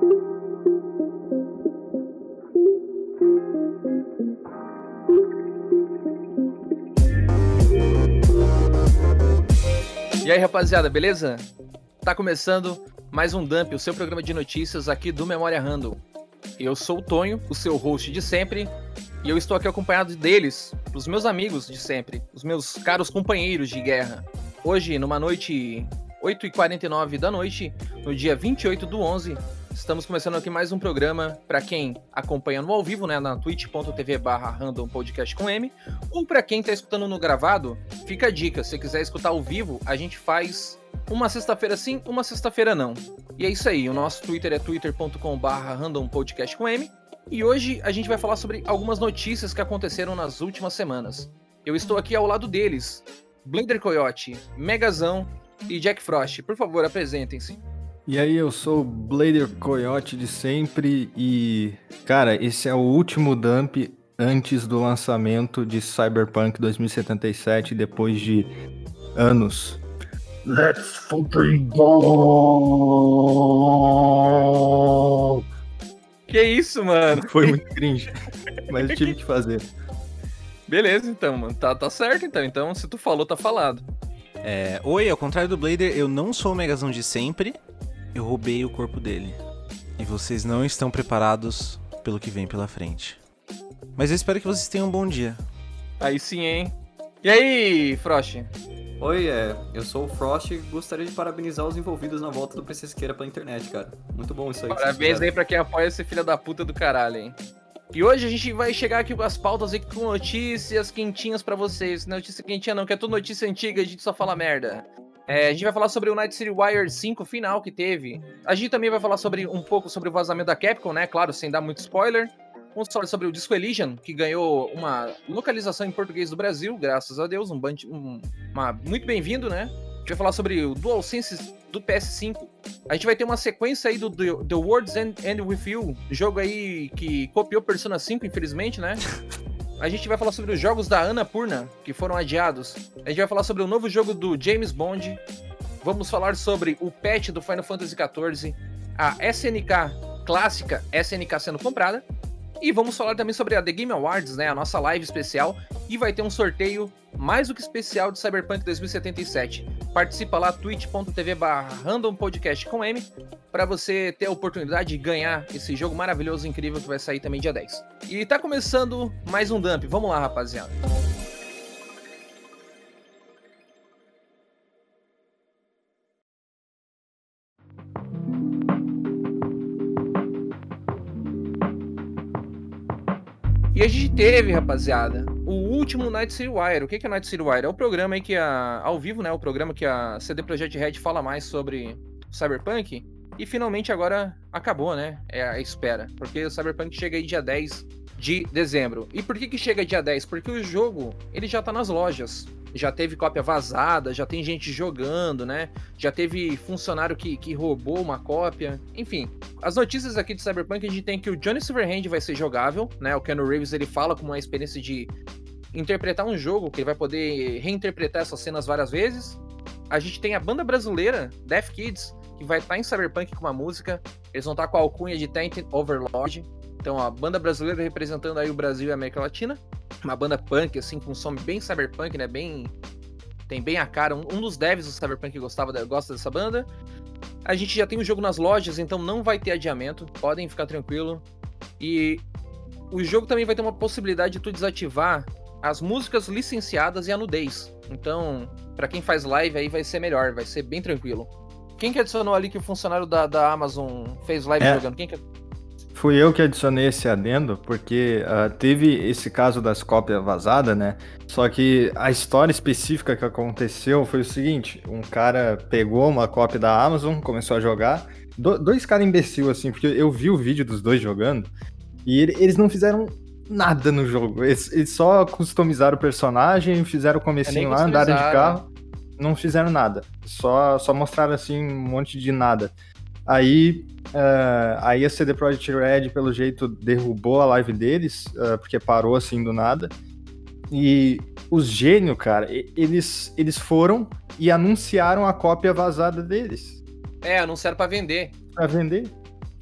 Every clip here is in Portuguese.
E aí, rapaziada, beleza? Tá começando mais um Dump, o seu programa de notícias aqui do Memória Random. Eu sou o Tonho, o seu host de sempre, e eu estou aqui acompanhado deles, os meus amigos de sempre, os meus caros companheiros de guerra. Hoje, numa noite 8h49 da noite, no dia 28 do 11, estamos começando aqui mais um programa para quem acompanha no ao vivo, né, na twitch.tv barra random podcast com M, ou para quem está escutando no gravado, fica a dica, se quiser escutar ao vivo, a gente faz uma sexta-feira sim, uma sexta-feira não. E é isso aí, o nosso Twitter é twitter.com barra random podcast com M, e hoje a gente vai falar sobre algumas notícias que aconteceram nas últimas semanas. Eu estou aqui ao lado deles, Blader Coyote, Megazão e Jack Frost. Por favor, apresentem-se. E aí, eu sou o Blader Coyote de sempre e, cara, esse é o último dump antes do lançamento de Cyberpunk 2077, depois de anos. Let's fucking go! Que isso, mano? Foi muito cringe, mas eu tive que fazer. Beleza, então, mano. Tá, tá certo, então. Então, se tu falou, tá falado. É, oi, ao contrário do Blader, eu não sou o Megazão de sempre. Eu roubei o corpo dele. E vocês não estão preparados pelo que vem pela frente. Mas eu espero que vocês tenham um bom dia. Aí sim, hein? E aí, Frost? Oi, é, eu sou o Frost e gostaria de parabenizar os envolvidos na volta do PC Siqueira pela internet, cara. Muito bom isso aí. Parabéns aí pra quem apoia esse filho da puta do caralho, hein? E hoje a gente vai chegar aqui com as pautas aqui com notícias quentinhas pra vocês. Notícia quentinha não, que é tudo notícia antiga, a gente só fala merda. É, a gente vai falar sobre o Night City Wire 5 final que teve. A gente também vai falar sobre um pouco sobre o vazamento da Capcom, né? Claro, sem dar muito spoiler. Vamos falar sobre o Disco Elysium, que ganhou uma localização em português do Brasil, graças a Deus. Um, band- um- uma, muito bem-vindo, né? A gente vai falar sobre o DualSense do PS5. A gente vai ter uma sequência aí do The, The World's End, End With You, jogo aí que copiou Persona 5, infelizmente, né? A gente vai falar sobre os jogos da Annapurna, que foram adiados. A gente vai falar sobre o novo jogo do James Bond. Vamos falar sobre o patch do Final Fantasy XIV, a SNK clássica SNK sendo comprada. E vamos falar também sobre a The Game Awards, né? A nossa live especial. E vai ter um sorteio mais do que especial de Cyberpunk 2077. Participa lá, twitch.tv barra random podcast com M, para você ter a oportunidade de ganhar esse jogo maravilhoso, incrível, que vai sair também dia 10. E tá começando mais um dump. Vamos lá, rapaziada. Teve, rapaziada, o último Night City Wire. O que é Night City Wire? É o programa aí que a. Ao vivo, né? O programa que a CD Projekt Red fala mais sobre Cyberpunk. E finalmente agora acabou, né? É a espera. Porque o Cyberpunk chega aí dia 10 de dezembro. E por que que chega dia 10? Porque o jogo, ele já tá nas lojas. Já teve cópia vazada, já tem gente jogando, né? Já teve funcionário que, que roubou uma cópia. Enfim, as notícias aqui de Cyberpunk, a gente tem que o Johnny Silverhand vai ser jogável, né? O Keanu Reeves, ele fala com uma experiência de interpretar um jogo, que ele vai poder reinterpretar essas cenas várias vezes. A gente tem a banda brasileira, Death Kids, que vai estar em Cyberpunk com uma música. Eles vão estar com a alcunha de Tainted Overlord. Então, a banda brasileira representando aí o Brasil e a América Latina. Uma banda punk, assim, com um som bem cyberpunk, né? Bem. Tem bem a cara. Um, um dos devs do Cyberpunk gostava da- gosta dessa banda. A gente já tem o jogo nas lojas, então não vai ter adiamento. Podem ficar tranquilo. E o jogo também vai ter uma possibilidade de tu desativar as músicas licenciadas e a nudez. Então, pra quem faz live aí vai ser melhor, vai ser bem tranquilo. Quem que adicionou ali que o funcionário da, da Amazon fez live É. jogando? Quem que... Fui eu que adicionei esse adendo, porque ah, teve esse caso das cópias vazadas, né? Só que a história específica que aconteceu foi o seguinte: um cara pegou uma cópia da Amazon, começou a jogar. Do- dois caras imbecil, assim, porque eu vi o vídeo dos dois jogando e ele- eles não fizeram nada no jogo. Eles, eles só customizaram o personagem, fizeram o É comecinho lá, andaram de carro, não fizeram nada. Só, só mostraram assim um monte de nada. Aí, eh, aí a CD Projekt Red, pelo jeito, derrubou a live deles, eh, porque parou assim do nada. E os gênios, cara, eles, eles foram e anunciaram a cópia vazada deles É, anunciaram pra vender. pra vender.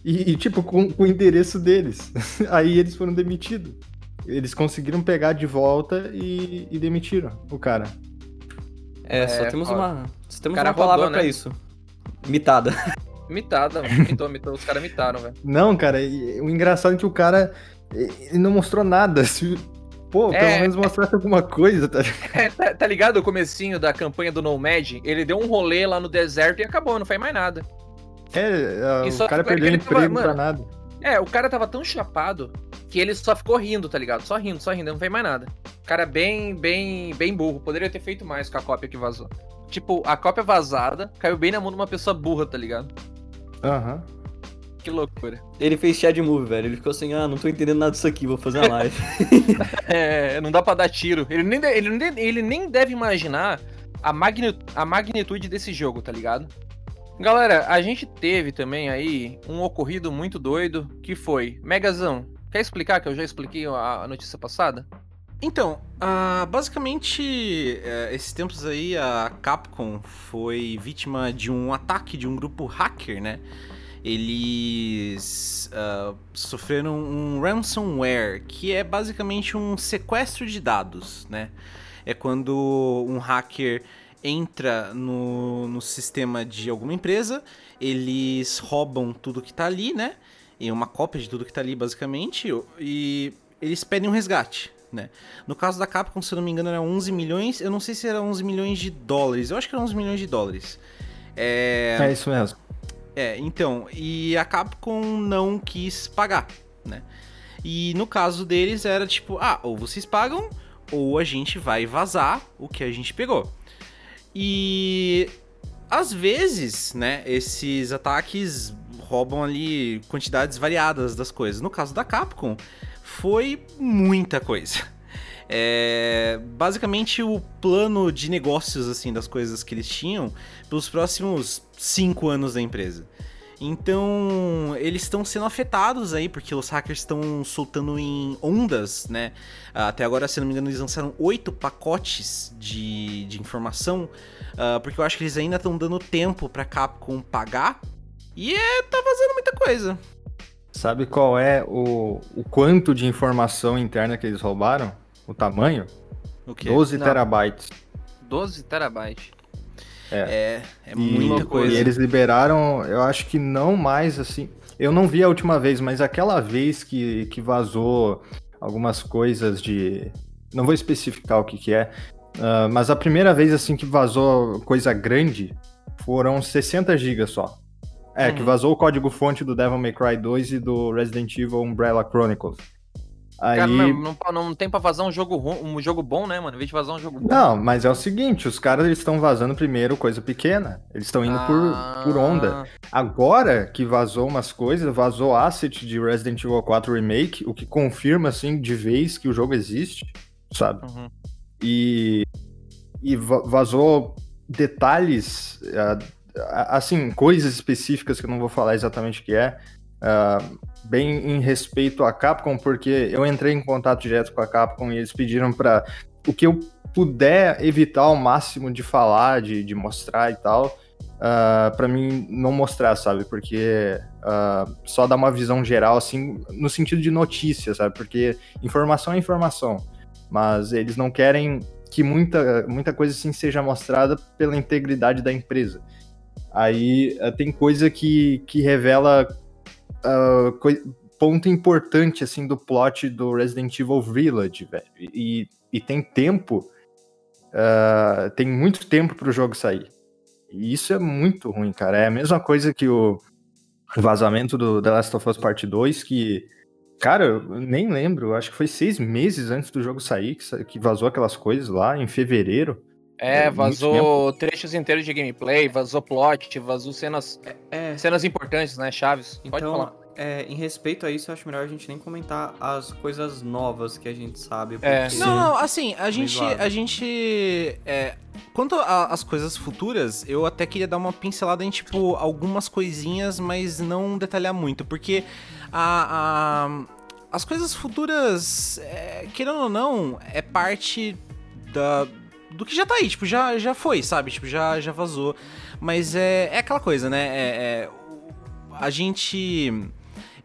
E, e, tipo, com, com o endereço deles. Aí eles foram demitidos. Eles conseguiram pegar de volta e, e demitiram o cara. É, só É, temos foda. uma. Só temos Cara uma palavra né? isso. Mitada. Mitada, mitou, mitou. Os caras mitaram, velho. Não, cara, e- o engraçado é que o cara ele não mostrou nada. Se, pô, pelo É. menos mostrasse alguma coisa, tá ligado? É, tá, tá ligado o comecinho da campanha do Nomad? Ele deu um rolê lá no deserto e acabou, não faz mais nada. É, E o cara perdeu emprego pra mano, nada. É, o cara tava tão chapado que ele só ficou rindo, tá ligado? Só rindo, só rindo, não fez mais nada. O cara é bem, bem, bem burro. Poderia ter feito mais com a cópia que vazou. Tipo, a cópia vazada caiu bem na mão de uma pessoa burra, tá ligado? Aham. Que loucura. Ele fez chat move, velho. Ele ficou assim, ah, não tô entendendo nada disso aqui, vou fazer uma live. É, não dá pra dar tiro. Ele nem, de- ele, nem- ele nem deve imaginar a, magni, a magnitude desse jogo, tá ligado? Galera, a gente teve também aí um ocorrido muito doido que foi. Megazão, quer explicar que eu já expliquei a, a notícia passada? Então, ah, basicamente, eh, esses tempos aí, a Capcom foi vítima de um ataque de um grupo hacker, né? Eles ah, sofreram um ransomware, que é basicamente um sequestro de dados, né? É quando um hacker entra no, no sistema de alguma empresa, eles roubam tudo que tá ali, né? E uma cópia de tudo que tá ali, basicamente, e eles pedem um resgate, né? No caso da Capcom, se eu não me engano, era 11 milhões. Eu não sei se era 11 milhões de dólares. Eu acho que era 11 milhões de dólares. É, É isso mesmo. é, então, e a Capcom não quis pagar, né? E no caso deles era tipo, ah, ou vocês pagam, ou a gente vai vazar o que a gente pegou. E às vezes, né, esses ataques roubam ali quantidades variadas das coisas. No caso da Capcom, foi muita coisa. É, basicamente o plano de negócios assim das coisas que eles tinham pelos próximos cinco anos da empresa. Então, eles estão sendo afetados aí, porque os hackers estão soltando em ondas, né? Até agora, se não me engano, eles lançaram oito pacotes de, de informação, ah, porque eu acho que eles ainda estão dando tempo pra Capcom pagar. E é, tá vazando muita coisa. Sabe qual é o, o quanto de informação interna que eles roubaram? O tamanho? O que? 12 Não. terabytes. 12 terabytes. É, é E- muita coisa. E eles liberaram, eu acho que não mais assim. Eu não vi a última vez, mas aquela vez que, que vazou algumas coisas de. Não vou especificar o que, que é, ah, mas a primeira vez assim que vazou coisa grande foram 60 GB só. É, que Uhum. vazou o código-fonte do Devil May Cry 2 e do Resident Evil Umbrella Chronicles. Aí. Cara, não, não, não tem pra vazar um jogo, um jogo bom, né, mano? Em vez de vazar um jogo bom. Não, mas é o seguinte, os caras estão vazando primeiro coisa pequena. Eles estão indo Ah, por, por onda. Agora que vazou umas coisas, vazou asset de Resident Evil 4 Remake, o que confirma, assim, de vez que o jogo existe, sabe? Uhum. E, e va- vazou detalhes, ah, assim, coisas específicas que eu não vou falar exatamente o que é, ah, bem em respeito à Capcom, porque eu entrei em contato direto com a Capcom e eles pediram para o que eu puder evitar ao máximo de falar, de, de mostrar e tal, uh, para mim não mostrar, sabe? Porque ah, só dá uma visão geral, assim, no sentido de notícia, sabe? Porque informação é informação, mas eles não querem que muita, muita coisa assim seja mostrada pela integridade da empresa. Aí ah, tem coisa que, que revela ah, coi- ponto importante assim do plot do Resident Evil Village, velho. E, e tem tempo, ah, tem muito tempo pro jogo sair. E isso é muito ruim, cara. É a mesma coisa que o vazamento do The Last of Us Part 2, que, cara, eu nem lembro, acho que foi seis meses antes do jogo sair, que, que vazou aquelas coisas lá, em fevereiro. É, É, vazou trechos inteiros de gameplay, vazou plot, vazou cenas, É, cenas importantes, né? Chaves. Pode então, falar. é, em respeito a isso, eu acho melhor a gente nem comentar as coisas novas que a gente sabe. É. porque- Não, não, assim, a gente. zoado. A gente. É, quanto às coisas futuras, eu até queria dar uma pincelada em, tipo, algumas coisinhas, mas não detalhar muito, porque a. a- as coisas futuras, é, querendo ou não, é parte da. Do que já tá aí, tipo, já, já foi, sabe? Tipo, já, já vazou. Mas é, é aquela coisa, né? É, é, a gente.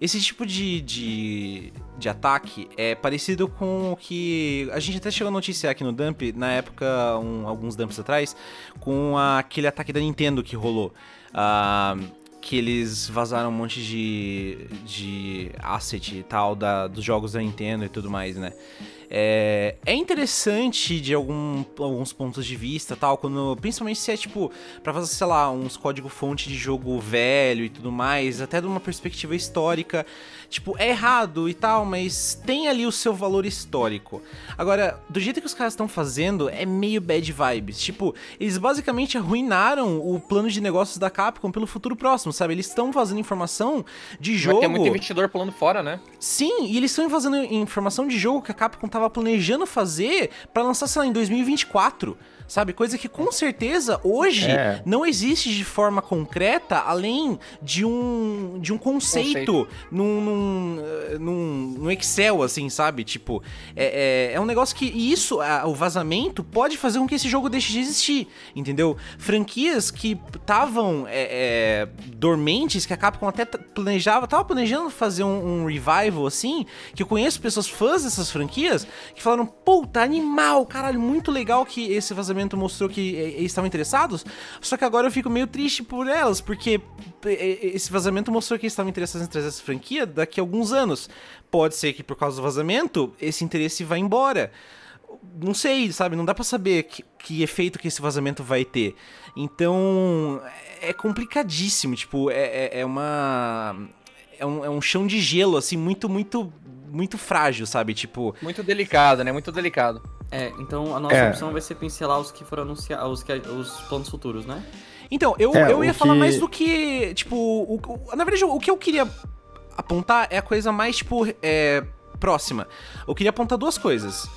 Esse tipo de, de, de ataque é parecido com o que. A gente até chegou a noticiar aqui no Dump, na época, um- alguns dumps atrás, com aquele ataque da Nintendo que rolou. Ah, que eles vazaram um monte de, de asset e tal da, dos jogos da Nintendo e tudo mais, né? É, é interessante de algum, alguns pontos de vista, tal, quando, principalmente se é tipo pra fazer, sei lá, uns código-fonte de jogo velho e tudo mais, até de uma perspectiva histórica. Tipo, é errado e tal, mas tem ali o seu valor histórico. Agora, do jeito que os caras estão fazendo, é meio bad vibes. Tipo, eles basicamente arruinaram o plano de negócios da Capcom pelo futuro próximo, sabe? Eles estão fazendo informação de jogo. ter muito investidor pulando fora, né? Sim, e eles estão fazendo informação de jogo que a Capcom tava planejando fazer pra lançar, sei lá, em 2024. Sabe? Coisa que com certeza hoje É. não existe de forma concreta, além de um, de um conceito, Num, num, eh, num- num Excel, assim, sabe? Tipo, é, é, é um negócio que. Isso, a- o vazamento, pode fazer com que esse jogo deixe de existir, entendeu? Franquias que estavam é, é, dormentes, que a Capcom até planejava, tava planejando fazer um, um revival, assim, que eu conheço pessoas fãs dessas franquias que falaram, puta, animal, caralho, muito legal que esse vazamento mostrou que eh, eles estavam interessados, só que agora eu fico meio triste por elas, porque eh, esse vazamento mostrou que eles estavam interessados em trazer essa franquia daqui a alguns anos. Pode ser que por causa do vazamento, esse interesse vá embora. Não sei, sabe? Não dá pra saber que, que efeito que esse vazamento vai ter. Então, é complicadíssimo. Tipo, é, é- é uma. É um, é um chão de gelo, assim, muito, muito, muito frágil, sabe? Tipo, Muito delicado, né? Muito delicado. É, então a nossa É. opção vai ser pincelar os que foram anunciados, os, que- os planos futuros, né? Então, eu, É, eu ia o falar que- mais do que. Tipo, o- o- na verdade, o que eu queria apontar é a coisa mais, tipo, é, próxima. Eu queria apontar duas coisas.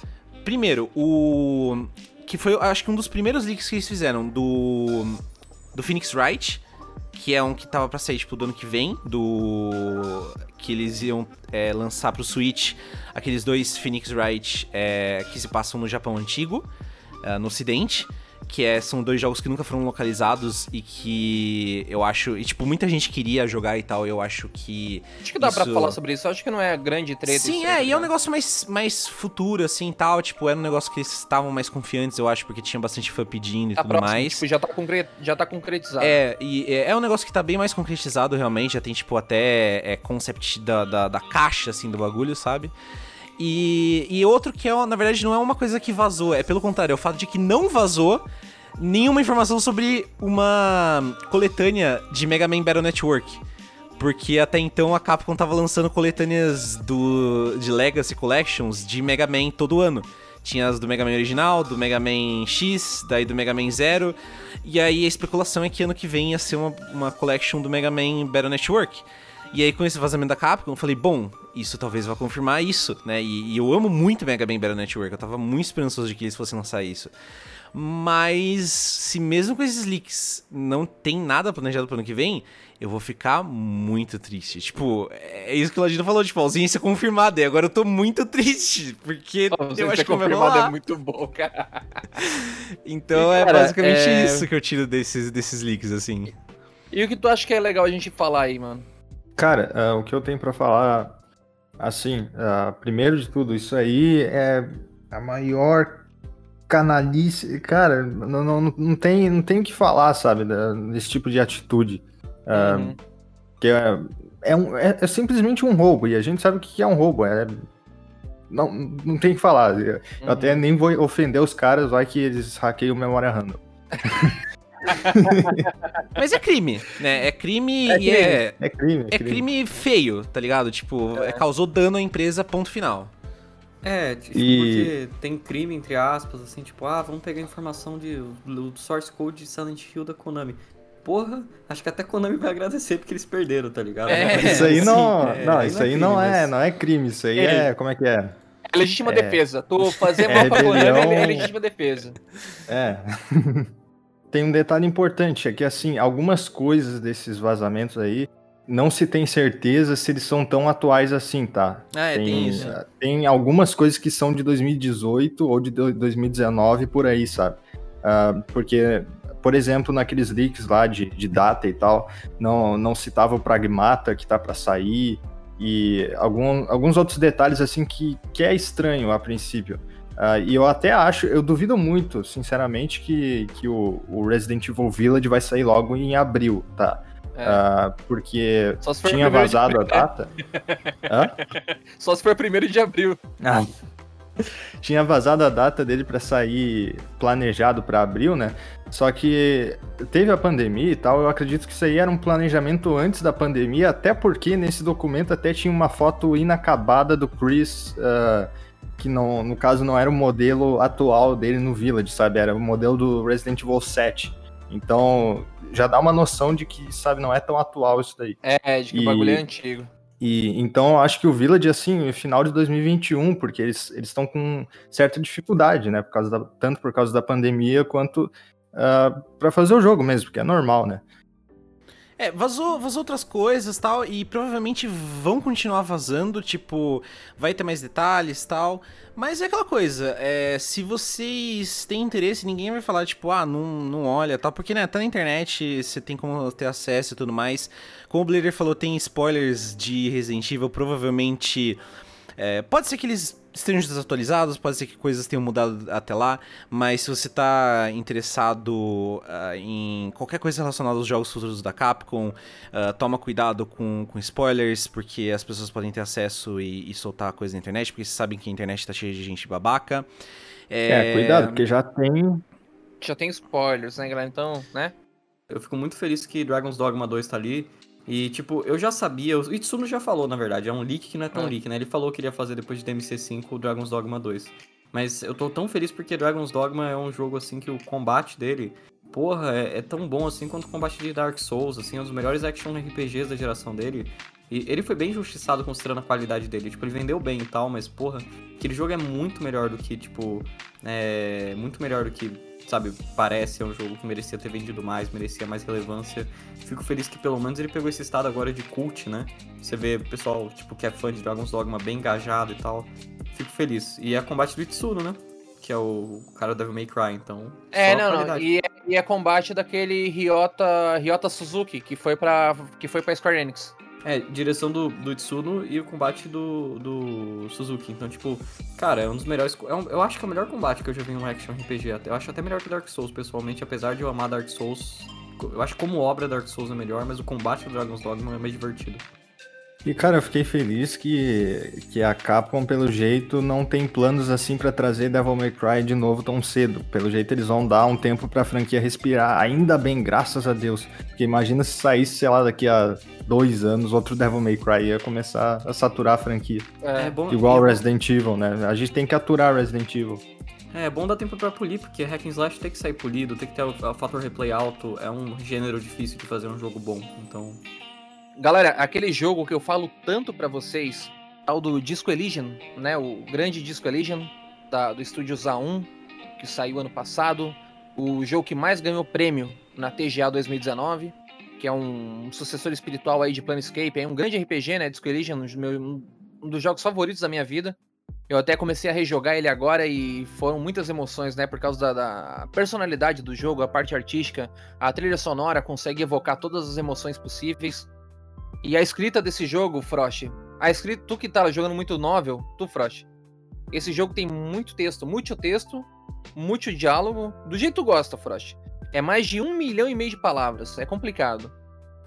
Primeiro, o. Que foi, acho que um dos primeiros leaks que eles fizeram do. Do Phoenix Wright. Que é um que tava pra sair, tipo, do ano que vem. Do. Que eles iam é, lançar pro Switch aqueles dois Phoenix Wright é, que se passam no Japão antigo, é, no Ocidente. Que é, são dois jogos que nunca foram localizados e que eu acho. E, tipo, muita gente queria jogar e tal. Eu acho que. Acho que dá pra Isso- falar sobre isso. Acho que não é grande treta. Sim, é, aí, e é um né? negócio mais, mais futuro, assim tal. Tipo, era um negócio que eles estavam mais confiantes, eu acho, porque tinha bastante fã pedindo e Tá tudo próximo, mais. Tipo, já tá, concre... já tá concretizado. É, e é, é um negócio que tá bem mais concretizado realmente, já tem, tipo, até é, concept da, da, da caixa, assim, do bagulho, sabe? E, e outro que, é, na verdade, não é uma coisa que vazou, é pelo contrário, é o fato de que não vazou nenhuma informação sobre uma coletânea de Mega Man Battle Network. Porque até então a Capcom tava lançando coletâneas do, de Legacy Collections de Mega Man todo ano. Tinha as do Mega Man original, do Mega Man X, daí do Mega Man Zero. E aí a especulação é que ano que vem ia ser uma, uma collection do Mega Man Battle Network. E aí com esse vazamento da Capcom, eu falei, bom, isso talvez vá confirmar isso, né? E, e eu amo muito Mega Man Battle Network, eu tava muito esperançoso de que eles fossem lançar isso. Mas se mesmo com esses leaks não tem nada planejado pro ano que vem, eu vou ficar muito triste. Tipo, é isso que o Ladino falou, tipo, ausência confirmada. E agora eu tô muito triste, porque você eu acho que rolar. é muito bom, cara. Então E, é cara, basicamente é- isso que eu tiro desses, desses leaks, assim. E o que tu acha que é legal a gente falar aí, mano? Cara, ah, o que eu tenho pra falar, assim, ah, primeiro de tudo, isso aí é a maior canalice. Cara, não, não, não, tem, não tem o que falar, sabe, desse tipo de atitude. Ah, Uhum. Que é, é, um- é- é simplesmente um roubo, e a gente sabe o que é um roubo. É, não, não tem o que falar. Eu Uhum. até nem vou ofender os caras, vai que eles hackeiam memória random. Mas é crime, né? É crime É e é, É crime. é crime feio, tá ligado? Tipo, é, causou dano à empresa, ponto final. É, tipo, E- porque tem crime, entre aspas, assim, tipo, ah, vamos pegar a informação de, do source code de Silent Hill da Konami. Porra, acho que até a Konami vai agradecer porque eles perderam, tá ligado? É, Isso aí Sim, não, é, não, isso aí crime, não é, mas- não é crime, isso aí é, como é que é? É legítima É. defesa. Tu fazer É mal pra Konami é- é legítima defesa. É. tem um detalhe importante, é que assim, algumas coisas desses vazamentos aí, não se tem certeza se eles são tão atuais assim, tá? Ah, é, tem, isso. tem algumas coisas que são de 2018 ou de do- 2019 por aí, sabe? Ah, porque, por exemplo, naqueles leaks lá de, de data e tal, não, não citava o Pragmata que tá para sair e algum, alguns outros detalhes assim que, que é estranho a princípio. Uh, e eu até acho, eu duvido muito, sinceramente, que, que o, o Resident Evil Village vai sair logo em abril, tá? É. Uh, porque tinha vazado a data. Só se for primeiro de abril. Ah. Tinha vazado a data dele para sair planejado para abril, né? Só que teve a pandemia e tal. Eu acredito que isso aí era um planejamento antes da pandemia, até porque nesse documento até tinha uma foto inacabada do Chris, ah, que não, no caso não era o modelo atual dele no Village, sabe? Era o modelo do Resident Evil 7. Então já dá uma noção de que, sabe, não é tão atual isso daí. É, de que E- o bagulho é antigo. E então eu acho que o Village, assim, final de 2021, porque eles eles estão com certa dificuldade, né? Por causa da- tanto por causa da pandemia quanto para fazer o jogo mesmo, porque é normal, né? É, vazou, vazou outras coisas tal, e provavelmente vão continuar vazando, tipo, vai ter mais detalhes tal. Mas é aquela coisa, é, se vocês têm interesse, ninguém vai falar, tipo, ah, não, não olha tal, porque, né, tá na internet, você tem como ter acesso e tudo mais. Como o Blader falou, tem spoilers de Resident Evil, provavelmente. é, pode ser que eles estejam desatualizados, pode ser que coisas tenham mudado até lá, mas se você tá interessado ah, em qualquer coisa relacionada aos jogos futuros da Capcom, ah, toma cuidado com, com spoilers, porque as pessoas podem ter acesso e, e soltar coisa na internet, porque vocês sabem que a internet tá cheia de gente babaca. É, cuidado, porque já tem. Já tem spoilers, né, galera? Então, né? Eu fico muito feliz que Dragon's Dogma 2 tá ali. E, tipo, eu já sabia, o Itsuno já falou, na verdade, é um leak que não é tão É. leak, né? Ele falou que iria fazer depois de DMC5 o Dragon's Dogma 2. Mas eu tô tão feliz porque Dragon's Dogma é um jogo, assim, que o combate dele, porra, é, é tão bom, assim, quanto o combate de Dark Souls, assim, é um dos melhores action RPGs da geração dele. E ele foi bem injustiçado considerando a qualidade dele. Tipo, ele vendeu bem e tal, mas, porra, aquele jogo é muito melhor do que, tipo, é... Muito melhor do que, sabe, parece. É um jogo que merecia ter vendido mais, merecia mais relevância. Fico feliz que pelo menos ele pegou esse estado agora de cult, né? Você vê o pessoal, tipo, que é fã de Dragon's Dogma bem engajado e tal. Fico feliz. E é combate do Itsuno, né? Que é o cara do Devil May Cry, então... É, não, não. E é, e é combate daquele Ryota, Ryota Suzuki, que foi pra, que foi pra Square Enix. É, direção do, do Itsuno e o combate do, do Suzuki. Então, tipo, cara, é um dos melhores. é um- eu acho que é o melhor combate que eu já vi em um action RPG. Eu acho até melhor que Dark Souls, pessoalmente, apesar de eu amar Dark Souls. Eu acho como obra Dark Souls é melhor, mas o combate do Dragon's Dogma é mais divertido. E cara, eu fiquei feliz que, que a Capcom, pelo jeito, não tem planos assim pra trazer Devil May Cry de novo tão cedo. Pelo jeito, eles vão dar um tempo pra franquia respirar. Ainda bem, graças a Deus. Porque imagina se saísse, sei lá, daqui a dois anos, outro Devil May Cry ia começar a saturar a franquia. É, bom. Igual é Resident Evil, né? A gente tem que aturar Resident Evil. É, é bom dar tempo pra polir, porque hack and slash tem que sair polido, tem que ter o, o fator replay alto. É um gênero difícil de fazer um jogo bom, então. Galera, aquele jogo que eu falo tanto pra vocês, tal do Disco Elysium, né? O grande Disco Elysium da, do estúdio A1, que saiu ano passado. O jogo que mais ganhou prêmio na TGA 2019, que é um, sucessor espiritual aí de Planescape, é um grande RPG, né? Disco Elysium, um um dos jogos favoritos da minha vida. Eu até comecei a rejogar ele agora e foram muitas emoções, né? Por causa da, da personalidade do jogo, a parte artística, a trilha sonora consegue evocar todas as emoções possíveis. E a escrita desse jogo, Frost, a escrita, tu que tá jogando muito novel, tu, Frost, esse jogo tem muito texto, muito texto, muito diálogo, do jeito que tu gosta, Frost. É mais de um milhão e meio de palavras, é complicado.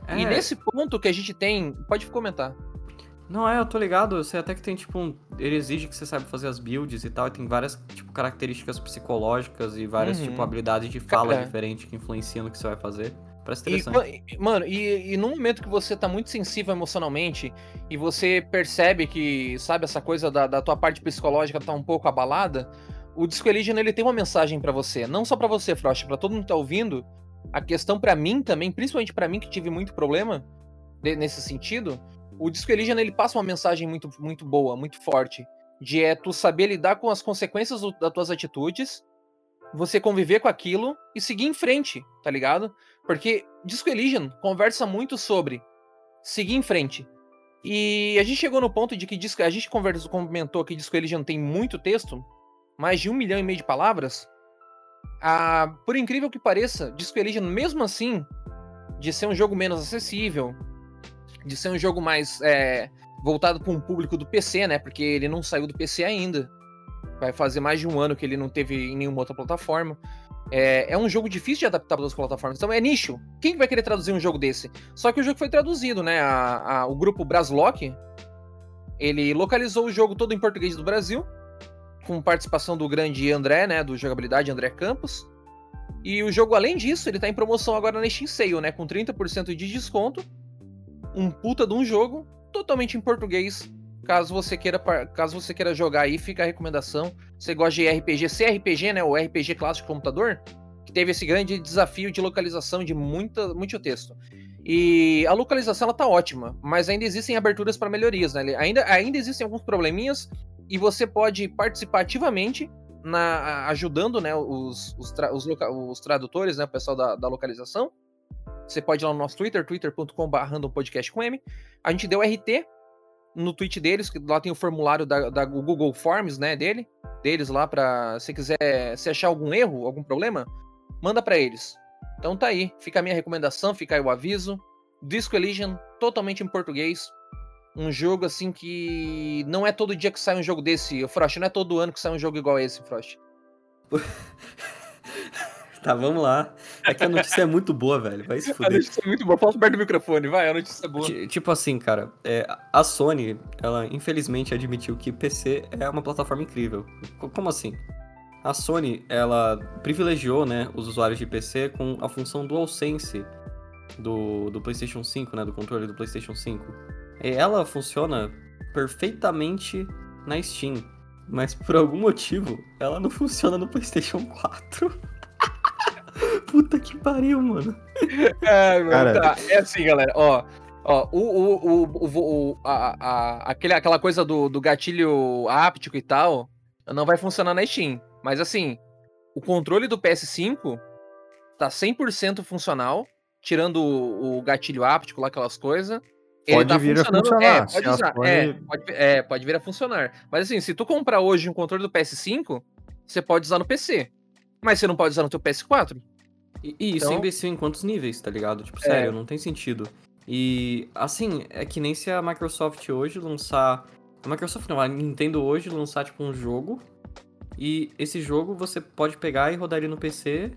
E É. nesse ponto que a gente tem, pode comentar. Não, é, eu tô ligado. Eu sei até que tem, tipo, um... ele exige que você saiba fazer as builds e tal, e tem várias, tipo, características psicológicas e várias, Uhum. tipo, habilidades de fala Cara. diferentes que influenciam no que você vai fazer. Parece interessante. e- mano, e, e num momento que você tá muito sensível emocionalmente e você percebe que, sabe, essa coisa da, da tua parte psicológica tá um pouco abalada, o Disco Elysium ele tem uma mensagem pra você, não só pra você, Frost, pra todo mundo que tá ouvindo. A questão pra mim também, principalmente pra mim que tive muito problema de- nesse sentido, o Disco Elysium ele passa uma mensagem muito, muito boa, muito forte, de é tu saber lidar com as consequências do- das tuas atitudes, você conviver com aquilo e seguir em frente, tá ligado? Porque Disco Elysium conversa muito sobre seguir em frente. E a gente chegou no ponto de que Disco, a gente conversou, comentou que Disco Elysium tem muito texto, mais de um milhão e meio de palavras. a, por incrível que pareça, Disco Elysium, mesmo assim, de ser um jogo menos acessível, de ser um jogo mais é, voltado para um público do PC, né? Porque ele não saiu do PC ainda. Vai fazer mais de um ano que ele não teve em nenhuma outra plataforma. É, é um jogo difícil de adaptar para outras plataformas. Então é nicho. Quem vai querer traduzir um jogo desse? Só que o jogo foi traduzido, né? A, a, o grupo Braslock, ele localizou o jogo todo em português do Brasil, com participação do grande André, né? Do Jogabilidade André Campos. E o jogo, além disso, ele tá em promoção agora na Steam Sale, né? Com 30% de desconto. Um puta de um jogo, totalmente em português. Caso você queira, caso você queira jogar aí, fica a recomendação. Você gosta de RPG, CRPG, né? O RPG clássico computador, que teve esse grande desafio de localização de muita, muito texto. E a localização ela tá ótima, mas ainda existem aberturas para melhorias, né? Ainda, ainda existem alguns probleminhas e você pode participar ativamente na, ajudando né, os, os, tra, os, os, tradutores, né, o pessoal da, da, localização. Você pode ir lá no nosso Twitter, twitter.com.br podcast com M. A gente deu RT no tweet deles, que lá tem o formulário da, da Google Forms, né, dele, deles lá para se quiser, se achar algum erro, algum problema, manda para eles. Então tá aí, fica a minha recomendação, fica aí o aviso. Disco Elysium, totalmente em português. Um jogo assim que não é todo dia que sai um jogo desse, Frost, não é todo ano que sai um jogo igual esse, Frost. Tá, vamos lá. É que a notícia é muito boa, velho. Vai se fuder. A notícia é muito boa. Fala perto do microfone, vai, a notícia é boa. Tipo assim, cara, é, a Sony, ela infelizmente admitiu que PC é uma plataforma incrível. Como assim? A Sony, ela privilegiou, né, os usuários de PC com a função DualSense do, do PlayStation 5, né, do controle do PlayStation 5. E ela funciona perfeitamente na Steam, mas por algum motivo ela não funciona no PlayStation 4. Puta que pariu, mano. É, Cara... tá. É assim, galera, ó. Ó, o, o, o, o, a, a, aquele, aquela coisa do, do gatilho áptico e tal não vai funcionar na Steam. Mas assim, o controle do PS5 tá 100% funcional, tirando o, o gatilho áptico lá, aquelas coisas. Ele pode tá vir funcionando. A funcionar, é, pode, usar, pode... É, pode, é, pode vir a funcionar. Mas assim, se tu comprar hoje um controle do PS5, você pode usar no PC. Mas você não pode usar no teu PS4. E, e isso é então... é imbecil em quantos níveis, tá ligado? Tipo, sério, é. não tem sentido. E, assim, é que nem se a Microsoft hoje lançar. A Microsoft não, a Nintendo hoje lançar, tipo, um jogo. E esse jogo você pode pegar e rodar ele no PC,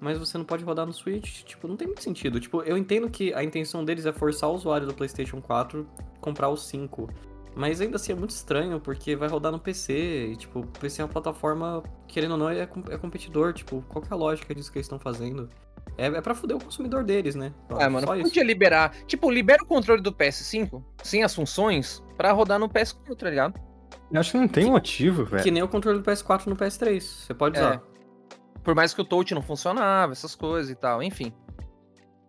mas você não pode rodar no Switch. Tipo, não tem muito sentido. Tipo, eu entendo que a intenção deles é forçar o usuário do PlayStation 4 comprar o 5. Mas ainda assim é muito estranho, porque vai rodar no PC. E, tipo, o PC é uma plataforma, querendo ou não, é, é competidor. Tipo, qual que é a lógica disso que eles estão fazendo? É, é pra fuder o consumidor deles, né? é, mano, Só podia liberar. Tipo, libera o controle do PS5, sem as funções, pra rodar no PS4, tá ligado? Eu acho que não tem motivo, velho. Que nem o controle do PS4 no PS3. Você pode usar. É. Por mais que o touch não funcionava, essas coisas e tal, enfim.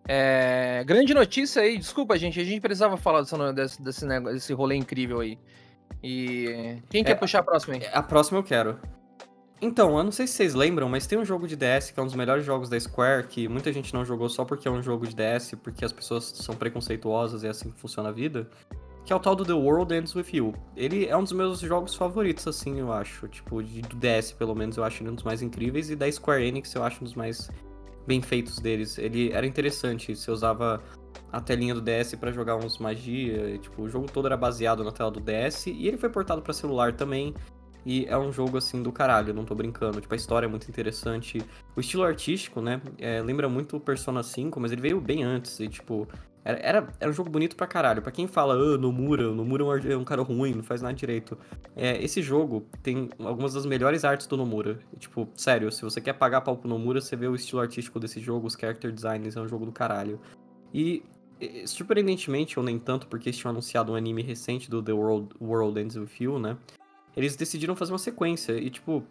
É, grande notícia aí, desculpa, gente, a gente precisava falar desse, desse, negócio, desse rolê incrível aí. E quem quer é, puxar a próxima aí? A próxima eu quero. Então, eu não sei se vocês lembram, mas tem um jogo de DS que é um dos melhores jogos da Square, que muita gente não jogou só porque é um jogo de DS, porque as pessoas são preconceituosas e é assim que funciona a vida. Que é o tal do The World Ends With You. Ele é um dos meus jogos favoritos, assim, eu acho. Tipo, de, do DS, pelo menos, eu acho ele um dos mais incríveis. E da Square Enix, eu acho um dos mais bem feitos deles. Ele era interessante, você usava a telinha do DS para jogar uns magia, tipo, o jogo todo era baseado na tela do DS e ele foi portado para celular também. E é um jogo assim do caralho, não tô brincando. Tipo, a história é muito interessante. O estilo artístico, né? É, lembra muito o Persona 5, mas ele veio bem antes. E, tipo, era, era, era, um jogo bonito pra caralho. Pra quem fala, ah, Nomura, Nomura é um cara ruim, não faz nada direito. É, esse jogo tem algumas das melhores artes do Nomura. E, tipo, sério, se você quer pagar pau pro Nomura, você vê o estilo artístico desse jogo, os character designs, é um jogo do caralho. E, surpreendentemente, ou nem tanto, porque eles tinham anunciado um anime recente do The World, World Ends With You, né? Eles decidiram fazer uma sequência. E, tipo,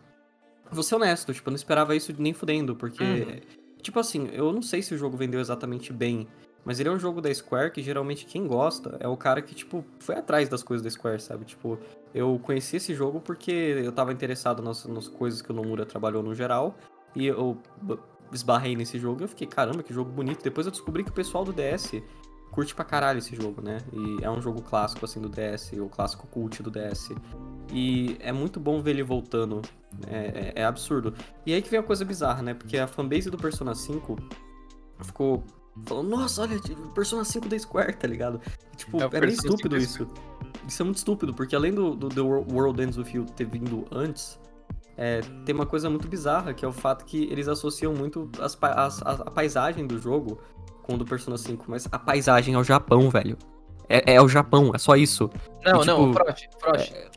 vou ser honesto, tipo, eu não esperava isso nem fudendo, porque. Uhum. Tipo assim, eu não sei se o jogo vendeu exatamente bem. Mas ele é um jogo da Square que geralmente quem gosta é o cara que, tipo, foi atrás das coisas da Square, sabe? Tipo, eu conheci esse jogo porque eu tava interessado nas, nas coisas que o Nomura trabalhou no geral. E eu esbarrei nesse jogo e eu fiquei, caramba, que jogo bonito. Depois eu descobri que o pessoal do DS curte pra caralho esse jogo, né? E é um jogo clássico, assim, do DS, o clássico cult do DS. E é muito bom ver ele voltando. É, é- é absurdo. E aí que vem a coisa bizarra, né? Porque a fanbase do Persona 5 ficou falando, nossa, olha, o Persona 5 da Square, tá ligado? E, tipo, É o é, meio Persona 5 estúpido isso. Isso é muito estúpido, porque além do, do The Wor- World Ends With You ter vindo antes, é, tem uma coisa muito bizarra, que é o fato que eles associam muito as, as- a, a paisagem do jogo com o do Persona 5, mas a paisagem é o Japão, velho. É, é o Japão, é só isso. Não, E, não, tipo, Frost, Frost. É,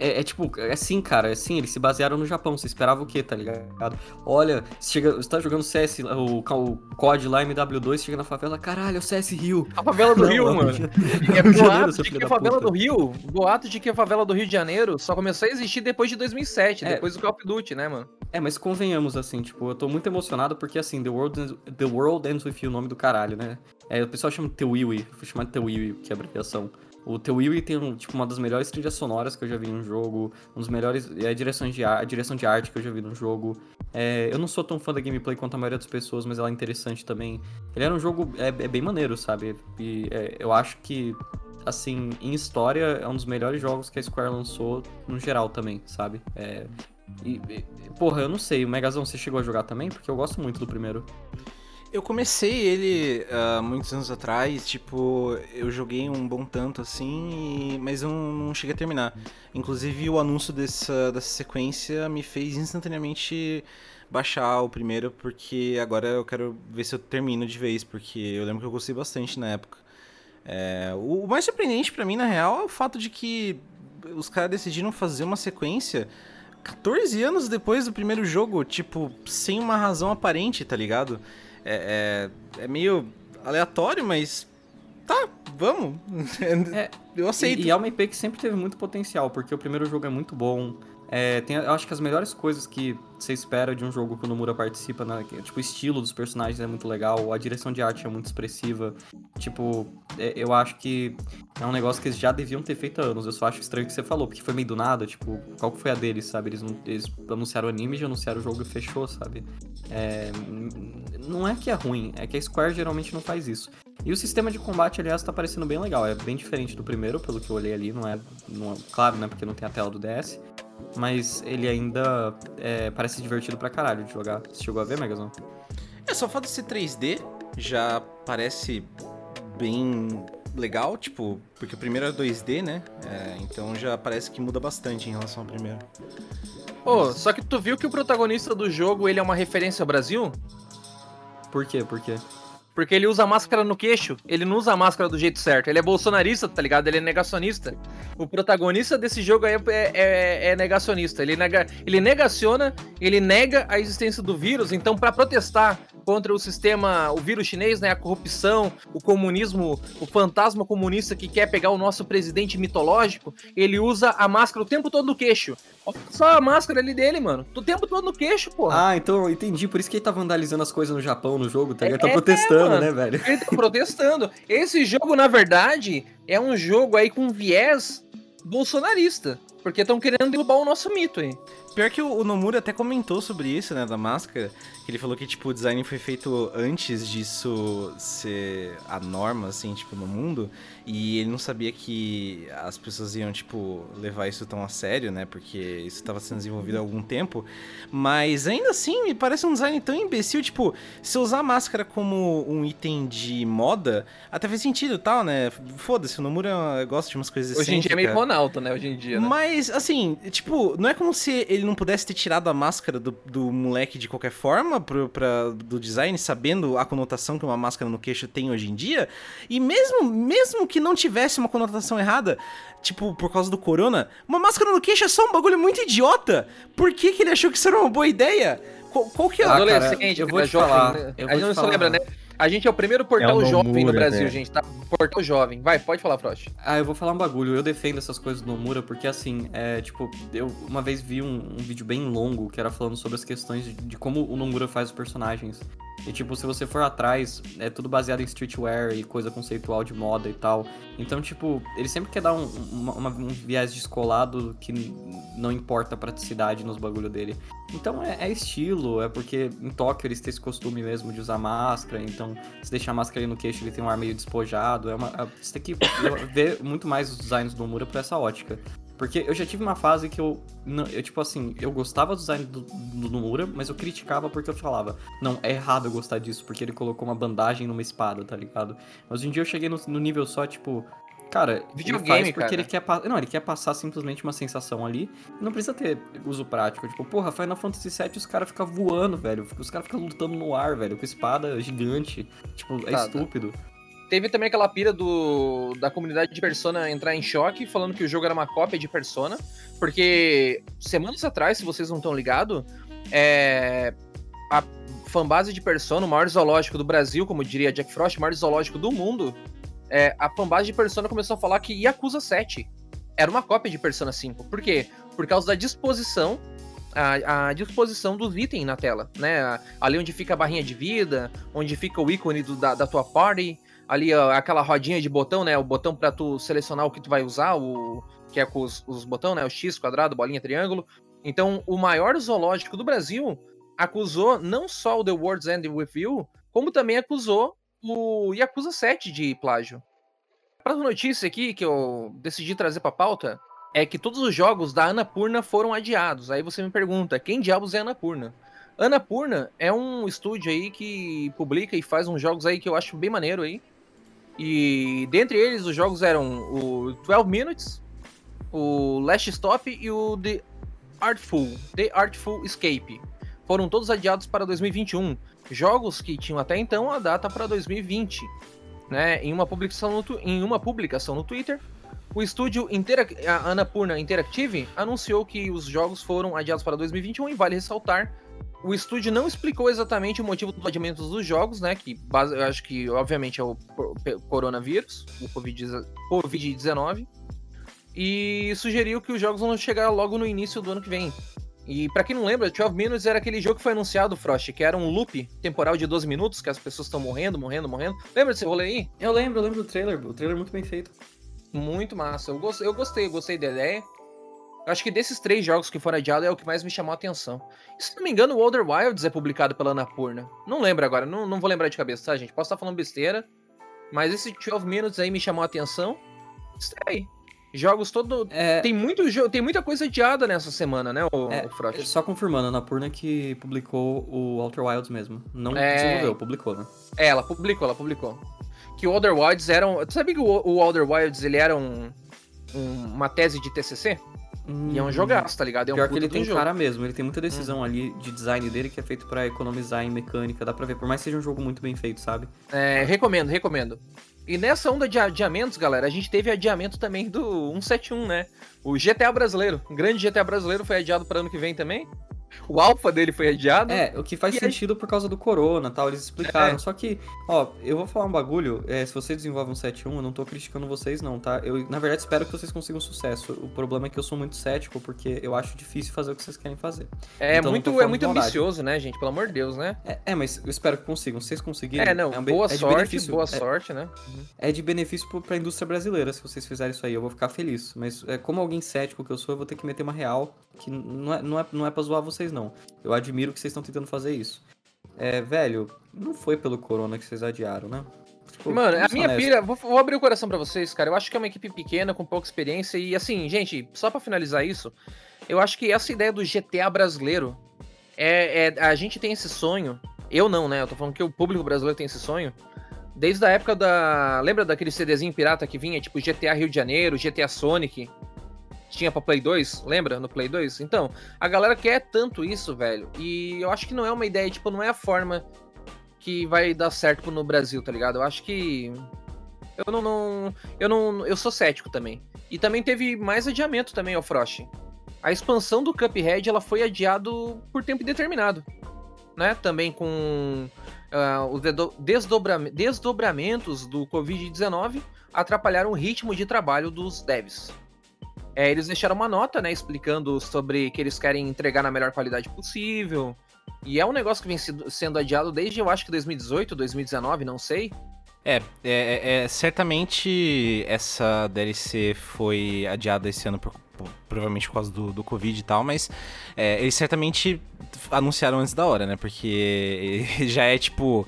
é tipo, é assim, cara, é assim, eles se basearam no Japão, você esperava o quê, tá ligado? Olha, você, chega, você tá jogando CS, o, o COD lá, MW2, chega na favela, caralho, é o CS Rio. A favela do Não, Rio, é o mano. É Janeiro, boato seu de que a favela puta. do Rio, boato de que a favela do Rio de Janeiro só começou a existir depois de 2007, É. depois do Call of Duty, né, mano? É, mas convenhamos, assim, tipo, eu tô muito emocionado porque, assim, The World Ends, The World Ends With You, o nome do caralho, né? É, o pessoal chama de Tewiwi, fui chamar de Tewiwi, que é a abreviação. O Tewiwi tem, um, tipo, uma das melhores trilhas sonoras que eu já vi num jogo, um dos melhores, é a direção de, a direção de arte que eu já vi num jogo. É, eu não sou tão fã da gameplay quanto a maioria das pessoas, mas ela é interessante também. Ele era um jogo, é, é bem maneiro, sabe? E é, eu acho que, assim, em história, é um dos melhores jogos que a Square lançou no geral também, sabe? É, e, e- porra, eu não sei, o Megazão você chegou a jogar também? Porque eu gosto muito do primeiro. Eu comecei ele há muitos anos atrás, tipo, eu joguei um bom tanto assim, e- mas eu não, cheguei a terminar. Inclusive o anúncio dessa, dessa sequência me fez instantaneamente baixar o primeiro, porque agora eu quero ver se eu termino de vez, porque eu lembro que eu gostei bastante na época. É, o, mais surpreendente pra mim, na real, é o fato de que os caras decidiram fazer uma sequência 14 anos depois do primeiro jogo, tipo, sem uma razão aparente, tá ligado? É, é, é meio aleatório, mas tá, vamos. É, eu aceito. E, e é uma IP que sempre teve muito potencial, porque o primeiro jogo é muito bom. É, tem, eu acho que as melhores coisas que você espera de um jogo que o Nomura participa, né, tipo, o estilo dos personagens é muito legal, a direção de arte é muito expressiva. Tipo, é, eu acho que é um negócio que eles já deviam ter feito há anos. Eu só acho estranho o que você falou, porque foi meio do nada, tipo, qual que foi a deles, sabe? Eles, eles anunciaram o anime, já anunciaram o jogo e fechou, sabe? É, não é que é ruim, é que a Square geralmente não faz isso. E o sistema de combate, aliás, tá parecendo bem legal. É bem diferente do primeiro, pelo que eu olhei ali. Não é, não é- claro, né? Porque não tem a tela do DS. Mas ele ainda é, parece divertido pra caralho de jogar. Você chegou a ver, Megazon? É, só falta ser 3D, já parece bem legal, tipo, porque o primeiro é 2D, né? É, então já parece que muda bastante em relação ao primeiro. Pô, só que tu viu que o protagonista do jogo, ele é uma referência ao Brasil? Por quê? Por quê? Porque ele usa máscara no queixo, ele não usa máscara do jeito certo. Ele é bolsonarista, tá ligado? Ele é negacionista. O protagonista desse jogo aí é, é- é negacionista. Ele, nega, ele negaciona, ele nega a existência do vírus. Então, pra protestar contra o sistema, o vírus chinês, né, a corrupção, o comunismo, o fantasma comunista que quer pegar o nosso presidente mitológico, ele usa a máscara o tempo todo no queixo. Olha só a máscara ali dele, mano. O tempo todo no queixo, porra. Ah, então eu entendi. Por isso que ele tá vandalizando as coisas no Japão, no jogo, tá? Tá É, protestando, mano. né, velho? Ele tá protestando. Esse jogo, na verdade, é um jogo aí com viés bolsonarista. Porque estão querendo derrubar o nosso mito aí. Pior que o, o Nomura até comentou sobre isso, né, da máscara, que ele falou que, tipo, o design foi feito antes disso ser a norma, assim, tipo, no mundo, e ele não sabia que as pessoas iam, tipo, levar isso tão a sério, né, porque isso estava sendo desenvolvido há algum tempo, mas ainda assim me parece um design tão imbecil, tipo, se eu usar a máscara como um item de moda, até faz sentido e tal, né, foda-se, o Nomura gosta de umas coisas Hoje em dia é meio. Ronaldo, né? Hoje em dia, né? Mas, assim, tipo, não é como se ele não pudesse ter tirado a máscara do, do moleque de qualquer forma pro, pra, do design, sabendo a conotação que uma máscara no queixo tem hoje em dia. E mesmo, mesmo que não tivesse uma conotação errada, tipo, por causa do corona, uma máscara no queixo é só um bagulho muito idiota. Por que, que ele achou que isso era uma boa ideia? Qual, qual que é Ah, a. cara, Adolescente, eu vou tá te jovem, falar, né? eu A vou gente te não se lembra, né? A gente é o primeiro portal É jovem no Brasil, velho. gente, tá? Portal jovem. Vai, pode falar, Frost. Ah, eu vou falar um bagulho. Eu defendo essas coisas do Nomura porque, assim, é tipo, eu uma vez vi um, um vídeo bem longo que era falando sobre as questões de, de como o Nomura faz os personagens. E, tipo, se você for atrás, é tudo baseado em streetwear e coisa conceitual de moda e tal. Então, tipo, ele sempre quer dar um, uma- uma- um viés descolado que não importa a praticidade nos bagulho dele. Então é, é estilo, é porque em Tóquio eles têm esse costume mesmo de usar máscara, então se deixar a máscara ali no queixo ele tem um ar meio despojado. É uma, é- você tem que ver muito mais os designs do Nomura por essa ótica. Porque eu já tive uma fase que eu, não- eu tipo assim, eu gostava do design do, do Nomura, mas eu criticava porque eu falava, não, é errado eu gostar disso, porque ele colocou uma bandagem numa espada, tá ligado? Mas hoje em dia eu cheguei no, no nível só, tipo, cara, Videogame, ele faz porque cara. ele quer Não, ele quer passar simplesmente uma sensação ali, não precisa ter uso prático. Tipo, porra, Final Fantasy VII os caras ficam voando, velho. Os caras ficam lutando no ar, velho, com espada gigante. Tipo, é Tá, tá. Teve também aquela pira do, da comunidade de Persona entrar em choque, falando que o jogo era uma cópia de Persona, porque semanas atrás, se vocês não estão ligados, é, a fanbase de Persona, o maior zoológico do Brasil, como diria Jack Frost, o maior zoológico do mundo, é, a fanbase de Persona começou a falar que Yakuza 7 era uma cópia de Persona 5. Por quê? Por causa da disposição a, a disposição dos itens na tela, né? Ali onde fica a barrinha de vida, onde fica o ícone do- da, da tua party, ali ó, aquela rodinha de botão, né? O botão pra tu selecionar o que tu vai usar, o que é com os, os botões, né? O X, quadrado, bolinha, triângulo. Então, o maior zoológico do Brasil acusou não só o The World's End With You, como também acusou o Yakuza 7 de plágio. Para notícia aqui que eu decidi trazer pra pauta é que todos os jogos da Annapurna foram adiados. Aí você me pergunta, quem diabos é Annapurna? Annapurna é um estúdio aí que publica e faz uns jogos aí que eu acho bem maneiro aí. E dentre eles os jogos eram o 12 Minutes, o Last Stop e o The Artful, The Artful Escape. Foram todos adiados para 2021. Jogos que tinham até então a data para 2020. Né? Em, uma publicação no, em uma publicação no Twitter, o estúdio Interac- a Annapurna Interactive anunciou que os jogos foram adiados para 2021 e vale ressaltar. O estúdio não explicou exatamente o motivo dos adiamentos dos jogos, né? Que base- eu acho que, obviamente, é o coronavírus, o Covid- Covid-19. E sugeriu que os jogos vão chegar logo no início do ano que vem. E pra quem não lembra, 12 Minutes era aquele jogo que foi anunciado, Frost, que era um loop temporal de 12 minutos, que as pessoas estão morrendo, morrendo, morrendo. Lembra desse rolê aí? Eu lembro, eu lembro do trailer, o trailer é muito bem feito. Muito massa. Eu eu gostei, eu gostei da ideia. Eu acho que desses três jogos que foram adiados é o que mais me chamou a atenção. E, se não me engano, o Older Wilds é publicado pela Annapurna. Não lembro agora, não, não vou lembrar de cabeça, tá, gente? Posso estar falando besteira. Mas esse 12 Minutes aí me chamou a atenção. Isso aí. Jogos todo. É, Tem, muito, jo- tem muita coisa adiada nessa semana, né, o, É, o Frost? só confirmando, a Napurna que publicou o Outer Wilds mesmo. Não É. desenvolveu, publicou, né? É, ela publicou, ela publicou. Que o Older Wilds era um. Tu sabia que o, o Older Wilds ele era um, um- uma tese de TCC? E é um jogaço, tá ligado? É um Hum. Pior que ele tem jogo. cara mesmo, ele tem muita decisão ali de design dele que é feito pra economizar em mecânica, dá pra ver, por mais que seja um jogo muito bem feito, sabe? É, recomendo, recomendo. E nessa onda de adiamentos, galera, a gente teve adiamento também do 171, né? O GTA brasileiro, o grande GTA brasileiro foi adiado para ano que vem também. O alfa dele foi adiado. É, o que faz E aí- sentido por causa do corona tal, eles explicaram. É. Só que, ó, eu vou falar um bagulho, é, se você desenvolve um 7.1, eu não tô criticando vocês não, tá? Eu, na verdade, espero que vocês consigam sucesso. O problema é que eu sou muito cético, porque eu acho difícil fazer o que vocês querem fazer. é então muito, é muito ambicioso, né, gente? Pelo amor de Deus, né? É, é, mas eu espero que consigam. Vocês conseguirem... É, não, um be- boa é sorte, benefício- boa é- sorte, né? é de benefício pro- pra indústria brasileira se vocês fizerem isso aí. Eu vou ficar feliz. Mas é, como alguém cético que eu sou, eu vou ter que meter uma real que não é, não é, não é pra zoar vocês, não. Eu admiro que vocês estão tentando fazer isso. É, velho, não foi pelo corona que vocês adiaram, né? Tipo, Mano, a minha honestos. pira, vou, vou abrir o coração pra vocês, cara. Eu acho que é uma equipe pequena, com pouca experiência. E assim, gente, só pra finalizar isso, eu acho que essa ideia do GTA brasileiro é, é- A gente tem esse sonho. Eu não, né? Eu tô falando que o público brasileiro tem esse sonho. Desde a época da. Lembra daquele CDzinho pirata que vinha, tipo GTA Rio de Janeiro, GTA Sonic? Tinha pra Play 2, lembra? No Play 2? Então, a galera quer tanto isso, velho. E eu acho que não é uma ideia, tipo, não é a forma que vai dar certo no Brasil, tá ligado? Eu acho que. Eu não, não- Eu não. Eu sou cético também. E também teve mais adiamento também, ó, Frost. A expansão do Cuphead ela foi adiado por tempo indeterminado. Né? Também com ah, os desdobra- desdobramentos do Covid-19 atrapalharam o ritmo de trabalho dos devs. É, eles deixaram uma nota, né, explicando sobre que eles querem entregar na melhor qualidade possível. E é um negócio que vem sendo adiado desde, eu acho que 2018, 2019, não sei. É, é, é, é, certamente essa DLC foi adiada esse ano por- por- provavelmente por causa do, do Covid e tal, mas é, eles certamente anunciaram antes da hora, né? Porque já é tipo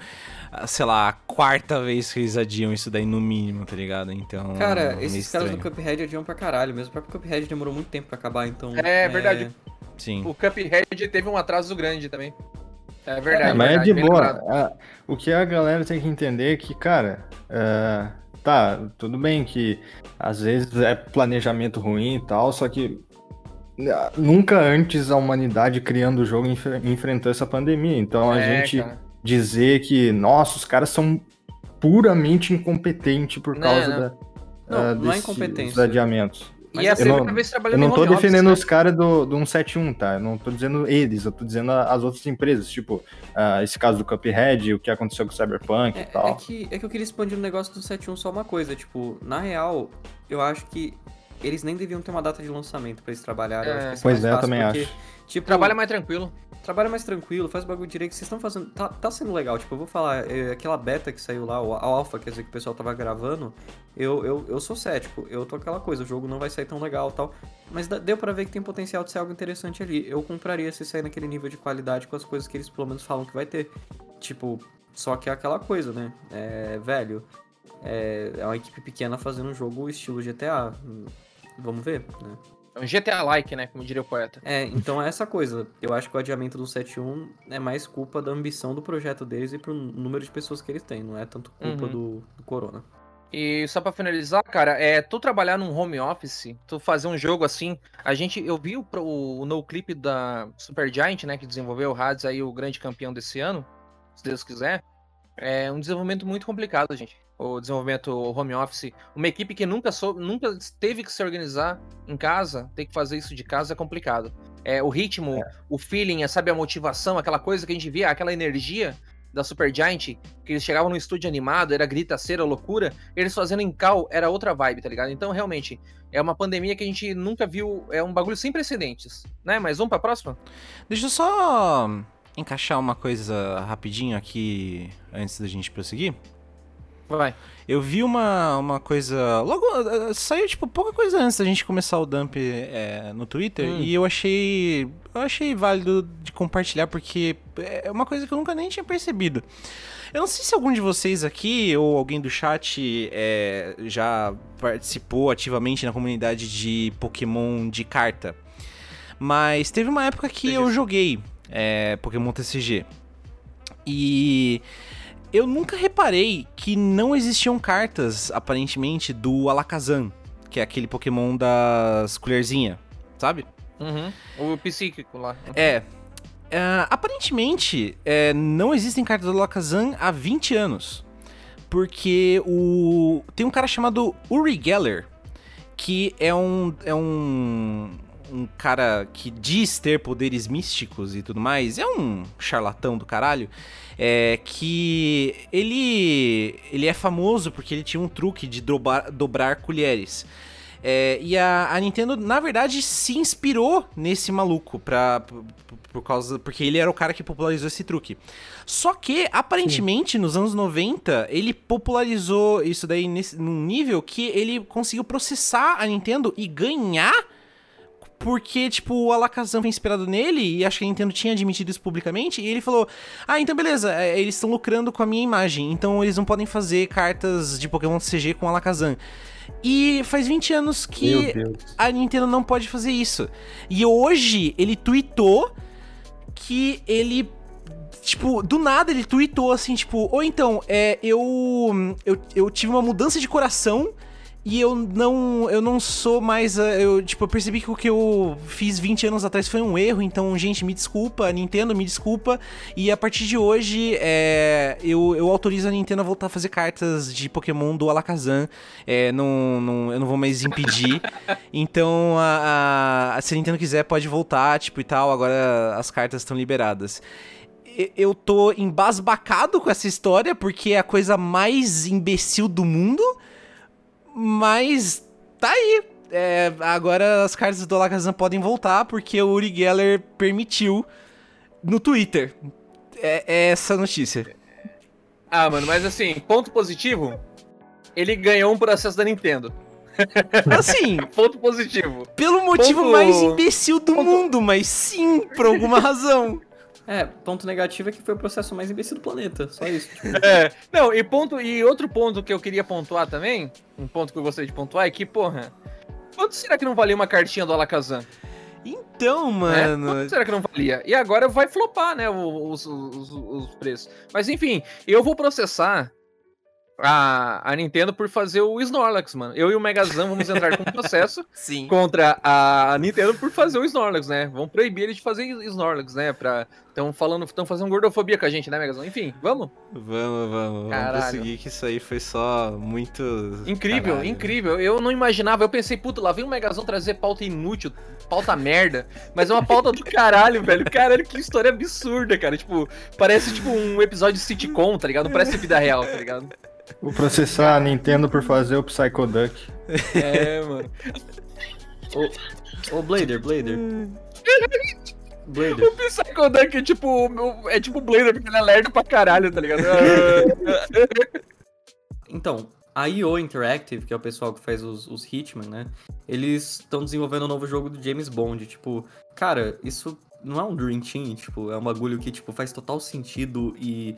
sei lá, a quarta vez que eles adiam isso daí no mínimo, tá ligado? Então. Cara, meio esses caras do estranho. Cuphead adiam pra caralho mesmo. O próprio Cuphead demorou muito tempo pra acabar, então. É verdade. Sim. O Cuphead teve um atraso grande também. É verdade. É, mas é verdade, de bem boa. Ah, o que a galera tem que entender é que, cara, é, tá, tudo bem que às vezes é planejamento ruim e tal, só que ah, nunca antes a humanidade criando o jogo enfre- enfrentou essa pandemia. Então a É, gente cara. Dizer que, nossa, os caras são puramente incompetentes por Não, causa não. da, Não, ah, não é desse- dos adiamentos. E é a eu não- vez Eu trabalhando não em tô home office, defendendo né? os caras do, do 171, tá? Eu não tô dizendo eles, eu tô dizendo as outras empresas, tipo, ah, esse caso do Cuphead, o que aconteceu com o Cyberpunk e É, tal. é que, é que eu queria expandir no negócio do 7.1 só uma coisa, tipo, na real, eu acho que eles nem deviam ter uma data de lançamento pra eles trabalharem. eu acho É. Pois é, eu também porque, acho. Tipo, Trabalha mais tranquilo. trabalha mais tranquilo, faz o bagulho direito. Vocês estão fazendo. Tá, tá sendo legal. Tipo, eu vou falar, é, aquela beta que saiu lá, o a alpha, quer dizer, que o pessoal tava gravando. Eu, eu, eu sou cético. Eu tô aquela coisa, o jogo não vai sair tão legal e tal. Mas deu pra ver que tem potencial de ser algo interessante ali. Eu compraria se sair naquele nível de qualidade com as coisas que eles pelo menos falam que vai ter. Tipo, só que é aquela coisa, né? É, velho. É, é uma equipe pequena fazendo um jogo estilo GTA. Vamos ver, né? É um GTA-like, né? Como diria o poeta. É, então é essa coisa. Eu acho que o adiamento do 7.1 é mais culpa da ambição do projeto deles e pro número de pessoas que eles têm, não é tanto culpa Uhum. do, do Corona. E só pra finalizar, cara, é tu trabalhar num home office, tu fazer um jogo assim. A gente, eu vi o, pro- o no clipe da Supergiant, né, que desenvolveu o Hades aí, o grande campeão desse ano, se Deus quiser. É um desenvolvimento muito complicado, gente. O desenvolvimento home office, uma equipe que nunca sou, nunca teve que se organizar em casa, ter que fazer isso de casa é complicado. É o ritmo, o feeling, é, sabe a motivação, aquela coisa que a gente via, aquela energia da Supergiant, que eles chegavam no estúdio animado, era gritaceira, loucura, eles fazendo em cal era outra vibe, tá ligado? Então, realmente, é uma pandemia que a gente nunca viu, é um bagulho sem precedentes, né? Mais um pra próxima? Deixa eu só encaixar uma coisa rapidinho aqui antes da gente prosseguir. Vai. Eu vi uma, uma coisa. Logo. eh, Saiu, tipo, pouca coisa antes da gente começar o dump eh, no Twitter. Hum. E eu achei. Eu achei válido de compartilhar, porque é uma coisa que eu nunca nem tinha percebido. Eu não sei se algum de vocês aqui ou alguém do chat eh, já participou ativamente na comunidade de Pokémon de carta. Mas teve uma época que eu joguei eh, Pokémon TCG. E eu nunca reparei que não existiam cartas, aparentemente, do Alakazam, que é aquele Pokémon das colherzinha, sabe? Uhum. O psíquico lá. É. é, aparentemente, é, não existem cartas do Alakazam há 20 anos. Porque o. Tem um cara chamado Uri Geller, que é um. É um. Um cara que diz ter poderes místicos e tudo mais, é um charlatão do caralho. É que ele. Ele é famoso porque ele tinha um truque de dobrar, dobrar colheres. É, e a, a Nintendo, na verdade, se inspirou nesse maluco pra, por, por causa. Porque ele era o cara que popularizou esse truque. Só que, aparentemente, nos anos 90, ele popularizou isso daí nesse, num nível que ele conseguiu processar a Nintendo e ganhar. Porque, tipo, o Alakazam foi inspirado nele e acho que a Nintendo tinha admitido isso publicamente. E ele falou: Ah, então beleza, é, eles estão lucrando com a minha imagem, então eles não podem fazer cartas de Pokémon CG com Alakazam. E faz 20 anos que a Nintendo não pode fazer isso. E hoje ele tweetou que ele. Tipo, do nada ele tweetou assim, tipo, ou então, é, eu, eu. Eu tive uma mudança de coração e eu não. Eu não sou mais. ah, Eu, tipo, eu percebi que o que eu fiz 20 anos atrás foi um erro, então, gente, me desculpa, Nintendo, me desculpa. E a partir de hoje, é, eu, eu autorizo a Nintendo a voltar a fazer cartas de Pokémon do Alakazam. É, não, não, eu não vou mais impedir. Então, a, a- se a Nintendo quiser, pode voltar, tipo, e tal. Agora as cartas estão liberadas. Eu tô embasbacado com essa história, porque é a coisa mais imbecil do mundo. Mas tá aí. É, agora as cartas do Alakazam podem voltar, porque o Uri Geller permitiu no Twitter. É, é essa notícia. Ah, mano, mas assim, ponto positivo, ele ganhou um processo da Nintendo. Assim, Ponto positivo. pelo motivo Ponto- mais imbecil do mundo, mas sim, por alguma razão. É, ponto negativo é que foi o processo mais imbecil do planeta. Só isso. Tipo, É, não, e ponto e outro ponto que eu queria pontuar também, um ponto que eu gostaria de pontuar é que, porra, quanto será que não valia uma cartinha do Alakazam? Então, né? mano. Quanto será que não valia? E agora vai flopar, né, os, os, os- os preços. Mas enfim, eu vou processar a, a Nintendo por fazer o Snorlax, mano. Eu e o Megazão vamos entrar com um processo Sim. contra a Nintendo por fazer o Snorlax, né? Vão proibir ele de fazer Snorlax, né? Pra... Estão falando, estão fazendo gordofobia com a gente, né, Megazão? Enfim, vamos? Vamos, vamos. Caralho. Vamos conseguir que isso aí foi só muito. Incrível, caralho. incrível. Eu não imaginava, eu pensei, puta, lá vem o Megazão trazer pauta inútil, pauta merda, mas é uma pauta do caralho, velho. Caralho, que história absurda, cara. Tipo, parece tipo um episódio de sitcom, tá ligado? Não parece vida real, tá ligado? Vou processar a Nintendo por fazer o Psychoduck. É, mano. ô, Blader, Blader. Blader. O Psychodunk é tipo, o- é tipo o Blader, porque ele é lerdo pra caralho, tá ligado? Então, a IO Interactive, que é o pessoal que faz os, os Hitman, né? Eles estão desenvolvendo um novo jogo do James Bond. Tipo, cara, isso não é um Dream Team, tipo, é um bagulho que, tipo, faz total sentido e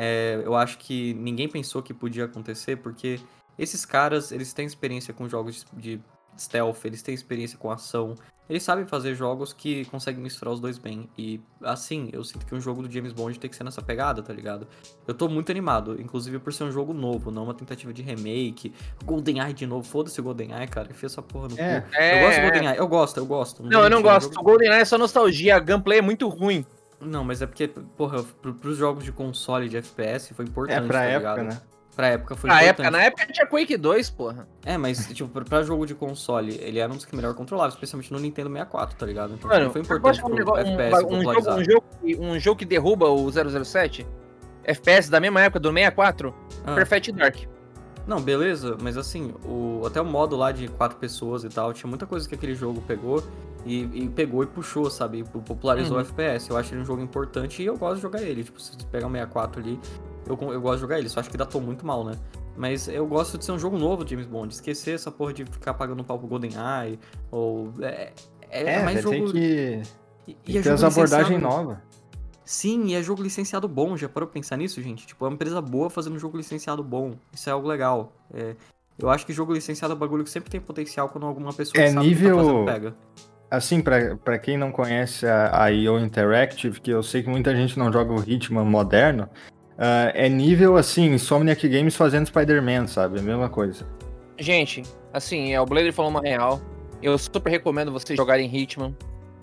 é, eu acho que ninguém pensou que podia acontecer, porque esses caras, eles têm experiência com jogos de stealth, eles têm experiência com ação, eles sabem fazer jogos que conseguem misturar os dois bem. E, assim, eu sinto que um jogo do James Bond tem que ser nessa pegada, tá ligado? Eu tô muito animado, inclusive por ser um jogo novo, não uma tentativa de remake. GoldenEye de novo, foda-se o GoldenEye, cara, enfia essa porra no É. cu. Eu gosto do É. GoldenEye, eu gosto, eu gosto. Não, eu não é um gosto. O GoldenEye é só nostalgia, a gameplay é muito ruim. Não, mas é porque, porra, pro, pros jogos de console de FPS foi importante, É, pra tá época, ligado? né? Pra época foi Na importante. época, na época tinha Quake 2, porra. É, mas, tipo, pra, pra jogo de console, ele era um dos que melhor controlava, especialmente no Nintendo 64, tá ligado? Então Mano, foi importante pro de um, negócio- um, FPS ba- um jogo, um, jogo, que- um jogo que derruba o 007, FPS da mesma época do 64, Ah. Perfect Dark. Não, beleza, mas assim, o, até o modo lá de quatro pessoas e tal, tinha muita coisa que aquele jogo pegou e, e pegou e puxou, sabe? E popularizou Uhum. o FPS. Eu acho ele um jogo importante e eu gosto de jogar ele. Tipo, se você pegar o 64 ali, eu, eu gosto de jogar ele. Só acho que datou muito mal, né? Mas eu gosto de ser um jogo novo James Bond. Esquecer essa porra de ficar pagando um pau pro GoldenEye. Ou. É, é, É, mais velho, jogo. tem que e- tem e é abordagens licenciado- novas. Sim, e é jogo licenciado bom, já parou pra pensar nisso, gente? Tipo, é uma empresa boa fazendo um jogo licenciado bom. Isso é algo legal. É, eu acho que jogo licenciado é um bagulho que sempre tem potencial quando alguma pessoa É que sabe o que nível- tá fazendo pega. Assim, pra quem não conhece a, a IO Interactive, que eu sei que muita gente não joga o Hitman moderno, ah, é nível assim, Insomniac Games fazendo Spider-Man, sabe? A mesma coisa. Gente, assim, é, o Blader falou uma real. Eu super recomendo vocês jogarem Hitman.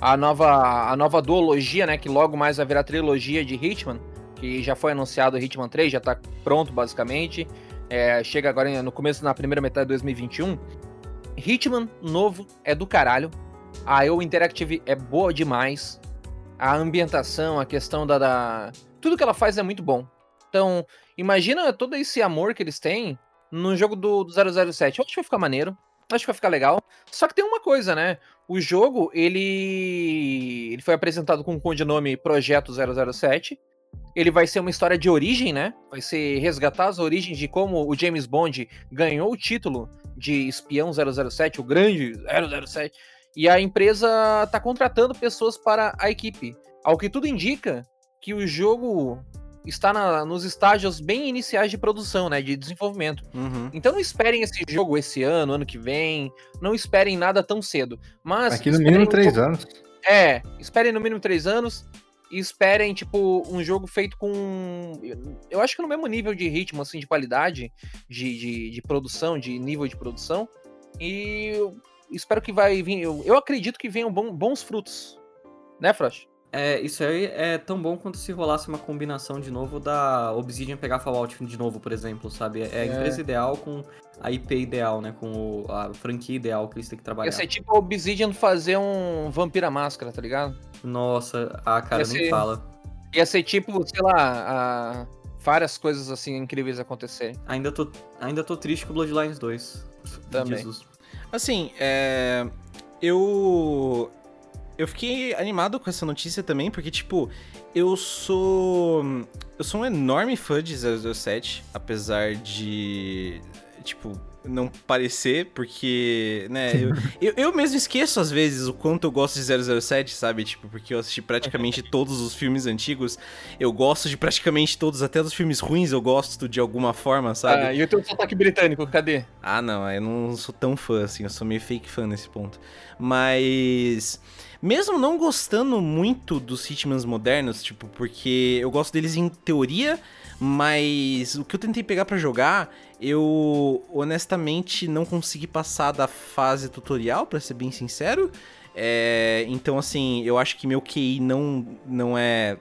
A nova, a nova duologia, né? Que logo mais virar trilogia de Hitman. Que já foi anunciado o Hitman 3, já tá pronto, basicamente. É, chega agora no começo, na primeira metade de 2021. Hitman novo é do caralho. A IO Interactive é boa demais. A ambientação, a questão da, da. Tudo que ela faz é muito bom. Então, imagina todo esse amor que eles têm no jogo do, do 007. Eu acho que vai ficar maneiro. Acho que vai ficar legal. Só que tem uma coisa, né? O jogo, ele. Ele foi apresentado com o codinome Projeto 007. Ele vai ser uma história de origem, né? Vai ser resgatar as origens de como o James Bond ganhou o título de espião 007, o grande 007. E a empresa tá contratando pessoas para a equipe. Ao que tudo indica que o jogo está na- nos estágios bem iniciais de produção, né? De desenvolvimento. Uhum. Então não esperem esse jogo esse ano, ano que vem. Não esperem nada tão cedo. Mas. Aqui no mínimo um três anos. É, esperem no mínimo três anos. E esperem, tipo, um jogo feito com. Eu acho que no mesmo nível de ritmo, assim, de qualidade, de, de, de produção, de nível de produção. E espero que vai vir. Eu, eu acredito que venham bom- bons frutos. Né, Frost? É, isso aí é tão bom quanto se rolasse uma combinação de novo da Obsidian pegar Fallout de novo, por exemplo, sabe? É a É. empresa ideal com a IP ideal, né? Com o- a franquia ideal que eles têm que trabalhar. Ia ser tipo a Obsidian fazer um Vampira Máscara, tá ligado? Nossa, ah, cara, Ia nem ser- fala. Ia ser tipo, sei lá, a- várias coisas assim incríveis acontecerem. Ainda tô, ainda tô triste com Bloodlines 2. Também. Jesus. Assim, é. Eu. Eu fiquei animado com essa notícia também, porque, tipo, eu sou. Eu sou um enorme fã de 007, apesar de. Tipo, não parecer, porque, né, eu, eu, eu mesmo esqueço às vezes o quanto eu gosto de 007, sabe? Tipo, porque eu assisti praticamente todos os filmes antigos, eu gosto de praticamente todos, até dos filmes ruins eu gosto de alguma forma, sabe? Ah, e o teu sotaque britânico, cadê? Ah, não, eu não sou tão fã assim, eu sou meio fake fã nesse ponto. Mas mesmo não gostando muito dos Hitmans modernos, tipo, porque eu gosto deles em teoria, mas o que eu tentei pegar pra jogar, eu honestamente não consegui passar da fase tutorial, pra ser bem sincero. É, então, assim, eu acho que meu QI não, não é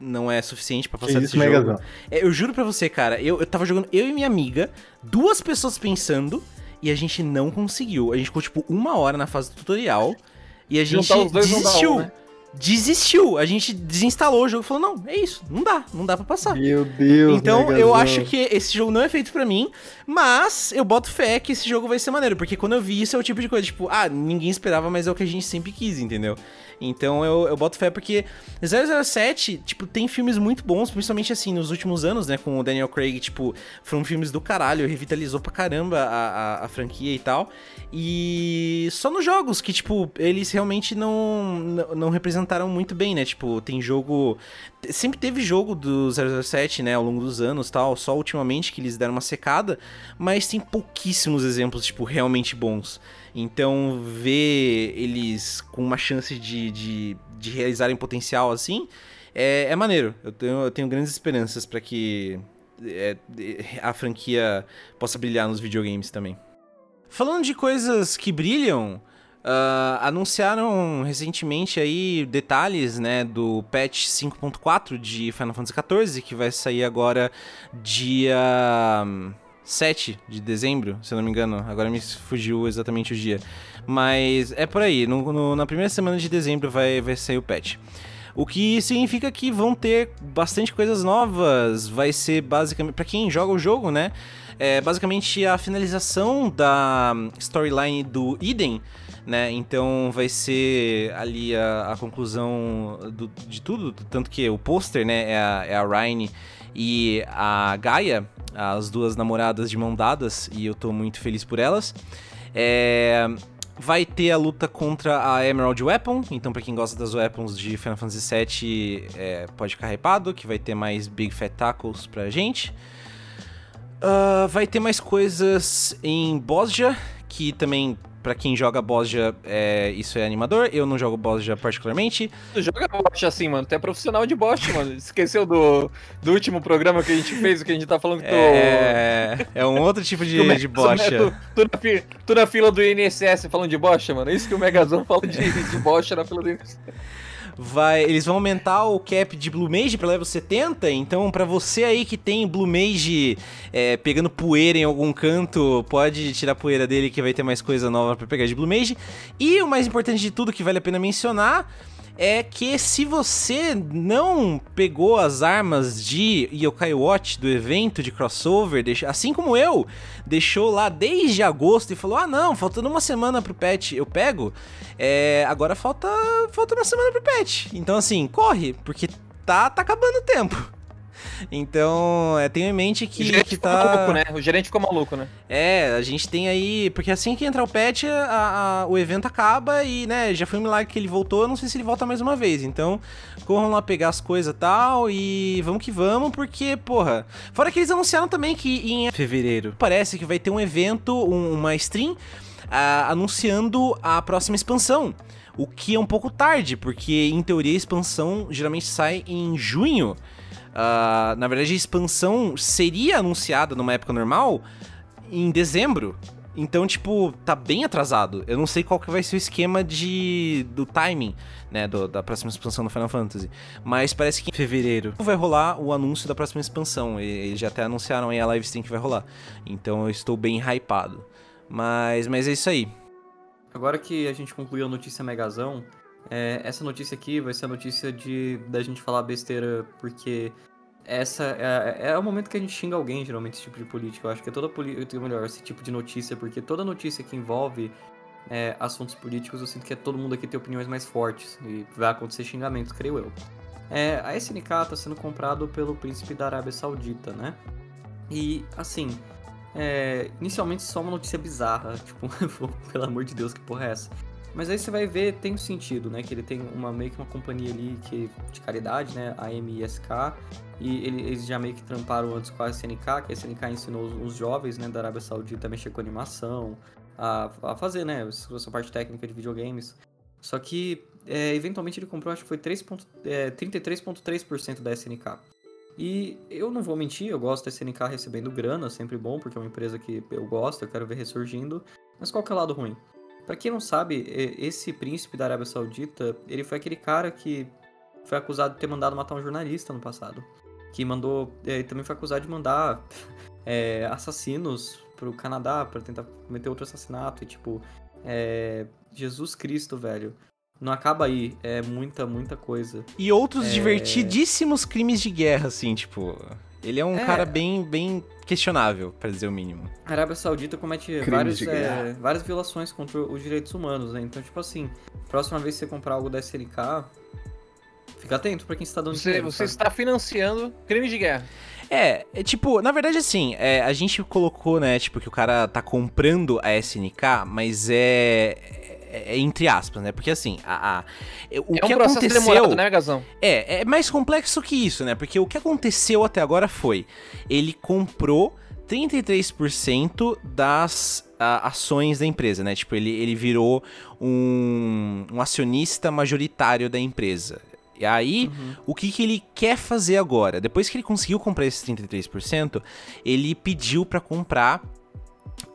não é suficiente pra passar desse jogo. É, eu juro pra você, cara, eu, eu tava jogando eu e minha amiga, duas pessoas pensando, e a gente não conseguiu. A gente ficou, tipo, uma hora na fase do tutorial, e a gente dá um, desistiu. né? Desistiu. A gente desinstalou o jogo e falou, não, é isso, não dá, não dá pra passar. Meu Deus, Então, eu acho que esse jogo não é feito pra mim, mas eu boto fé que esse jogo vai ser maneiro, porque quando eu vi isso é o tipo de coisa, tipo, ah, ninguém esperava, mas é o que a gente sempre quis, entendeu? Então eu, eu boto fé porque 007, tipo, tem filmes muito bons, principalmente assim, nos últimos anos, né, com o Daniel Craig, tipo, foram filmes do caralho, revitalizou pra caramba a, a, a franquia e tal. E só nos jogos que, tipo, eles realmente não, não, não representaram muito bem, né? Tipo, tem jogo. Sempre teve jogo do 007, né, ao longo dos anos tal, só ultimamente que eles deram uma secada, mas tem pouquíssimos exemplos, tipo, realmente bons. Então, ver eles com uma chance de, de, de realizarem potencial assim é, é maneiro. Eu tenho, eu tenho grandes esperanças pra que é, a franquia possa brilhar nos videogames também. Falando de coisas que brilham, ah, anunciaram recentemente aí detalhes, né, do patch 5.4 de Final Fantasy XIV, que vai sair agora dia hum, 7 de dezembro, se eu não me engano. Agora me fugiu exatamente o dia. Mas é por aí, no- no- na primeira semana de dezembro vai, vai sair o patch. O que significa que vão ter bastante coisas novas. Vai ser basicamente. Pra quem joga o jogo, né? É basicamente a finalização da storyline do Eden. Né? Então vai ser ali a, a conclusão do- de tudo. Tanto que o pôster né, é, a, é a Ryan e a Gaia, as duas namoradas de mão dadas, e eu tô muito feliz por elas. É, Vai ter a luta contra a Emerald Weapon, então pra quem gosta das weapons de Final Fantasy VII, é, pode ficar hypado, que vai ter mais Big Fat Tackles pra gente. Ah, vai ter mais coisas em Bosja, que também, pra quem joga Bosja, é, isso é animador. Eu não jogo Bosja particularmente. Tu joga bot assim, mano. Tu é profissional de bot, mano. Esqueceu do, do último programa que a gente fez, o que a gente tá falando que tu. É, é um outro tipo de, o de né, bocha. Tu, tu na tu na fila do INSS falando de bocha, mano. É isso que o Megazão fala de, de bocha na fila do INSS. Vai, eles vão aumentar o cap de Blue Mage pra level 70, então pra você aí que tem Blue Mage é, pegando poeira em algum canto, pode tirar a poeira dele que vai ter mais coisa nova pra pegar de Blue Mage. E o mais importante de tudo que vale a pena mencionar é que se você não pegou as armas de Yokai Watch do evento de crossover, assim como eu, deixou lá desde agosto e falou: ah não, faltando uma semana pro patch, eu pego. É, agora falta, falta uma semana pro patch. Então assim, corre, porque tá, tá acabando o tempo. Então, é, tenha em mente O que, gerente que ficou tá. maluco, né? O gerente ficou maluco, né? É, a gente tem aí. Porque assim que entrar o patch, a- a- o evento acaba e, né, já foi um milagre que ele voltou. Eu não sei se ele volta mais uma vez. Então, corram lá pegar as coisas e tal. E vamos que vamos, porque, porra. Fora que eles anunciaram também que em fevereiro parece que vai ter um evento, um- uma stream, anunciando a próxima expansão. O que é um pouco tarde, porque em teoria a expansão geralmente sai em junho. Ah, na verdade, a expansão seria anunciada numa época normal em dezembro. Então, tipo, tá bem atrasado. Eu não sei qual que vai ser o esquema de do timing, né, do- da próxima expansão do Final Fantasy. Mas parece que em fevereiro vai rolar o anúncio da próxima expansão. Eles já até anunciaram aí a live stream que vai rolar. Então eu estou bem hypado. Mas, mas é isso aí. Agora que a gente concluiu a notícia Megazão, é, essa notícia aqui vai ser a notícia de da gente falar besteira, porque essa é, é o momento que a gente xinga alguém, geralmente, esse tipo de política. Eu acho que é toda política, melhor, esse tipo de notícia, porque toda notícia que envolve é, assuntos políticos, eu sinto que é todo mundo aqui tem opiniões mais fortes, e vai acontecer xingamentos, creio eu. É, a SNK está sendo comprado pelo príncipe da Arábia Saudita, né? E, assim, é, inicialmente só uma notícia bizarra, tipo, pelo amor de Deus, que porra é essa? Mas aí você vai ver, tem um sentido, né? Que ele tem uma meio que uma companhia ali que, de caridade, né? A MISK. E ele- eles já meio que tramparam antes com a SNK, que a SNK ensinou os, jovens, né, da Arábia Saudita a mexer com animação, a, a fazer, né, essa parte técnica de videogames. Só que, é, eventualmente, ele comprou, acho que foi 3 ponto- é, 33,3% da SNK. E eu não vou mentir, eu gosto da SNK recebendo grana, sempre bom, porque é uma empresa que eu gosto, eu quero ver ressurgindo. Mas qual que é o lado ruim? Pra quem não sabe, esse príncipe da Arábia Saudita, ele foi aquele cara que foi acusado de ter mandado matar um jornalista no passado. Que mandou. eh, também foi acusado de mandar eh, assassinos pro Canadá pra tentar cometer outro assassinato. E tipo, eh, Jesus Cristo, velho. Não acaba aí, é muita, muita coisa. E outros É. divertidíssimos crimes de guerra, assim, tipo. Ele é um É. cara bem, bem questionável, pra dizer o mínimo. A Arábia Saudita comete vários, é, várias violações contra os direitos humanos, né? Então, tipo assim, próxima vez que você comprar algo da SNK, fica atento pra quem está dando Você, dinheiro, você sabe? está financiando crimes de guerra. É, é tipo, na verdade, assim, é, a gente colocou, né, tipo, que o cara tá comprando a SNK, mas é. É- é entre aspas, né? Porque assim, a, a- o é um que processo aconteceu. demorado, né, Gazão? É, é mais complexo que isso, né? Porque o que aconteceu até agora foi: ele comprou 33% das ah, ações da empresa, né? Tipo, ele, ele virou um, um acionista majoritário da empresa. E aí, Uhum. o que, que ele quer fazer agora? Depois que ele conseguiu comprar esses 33%, ele pediu pra comprar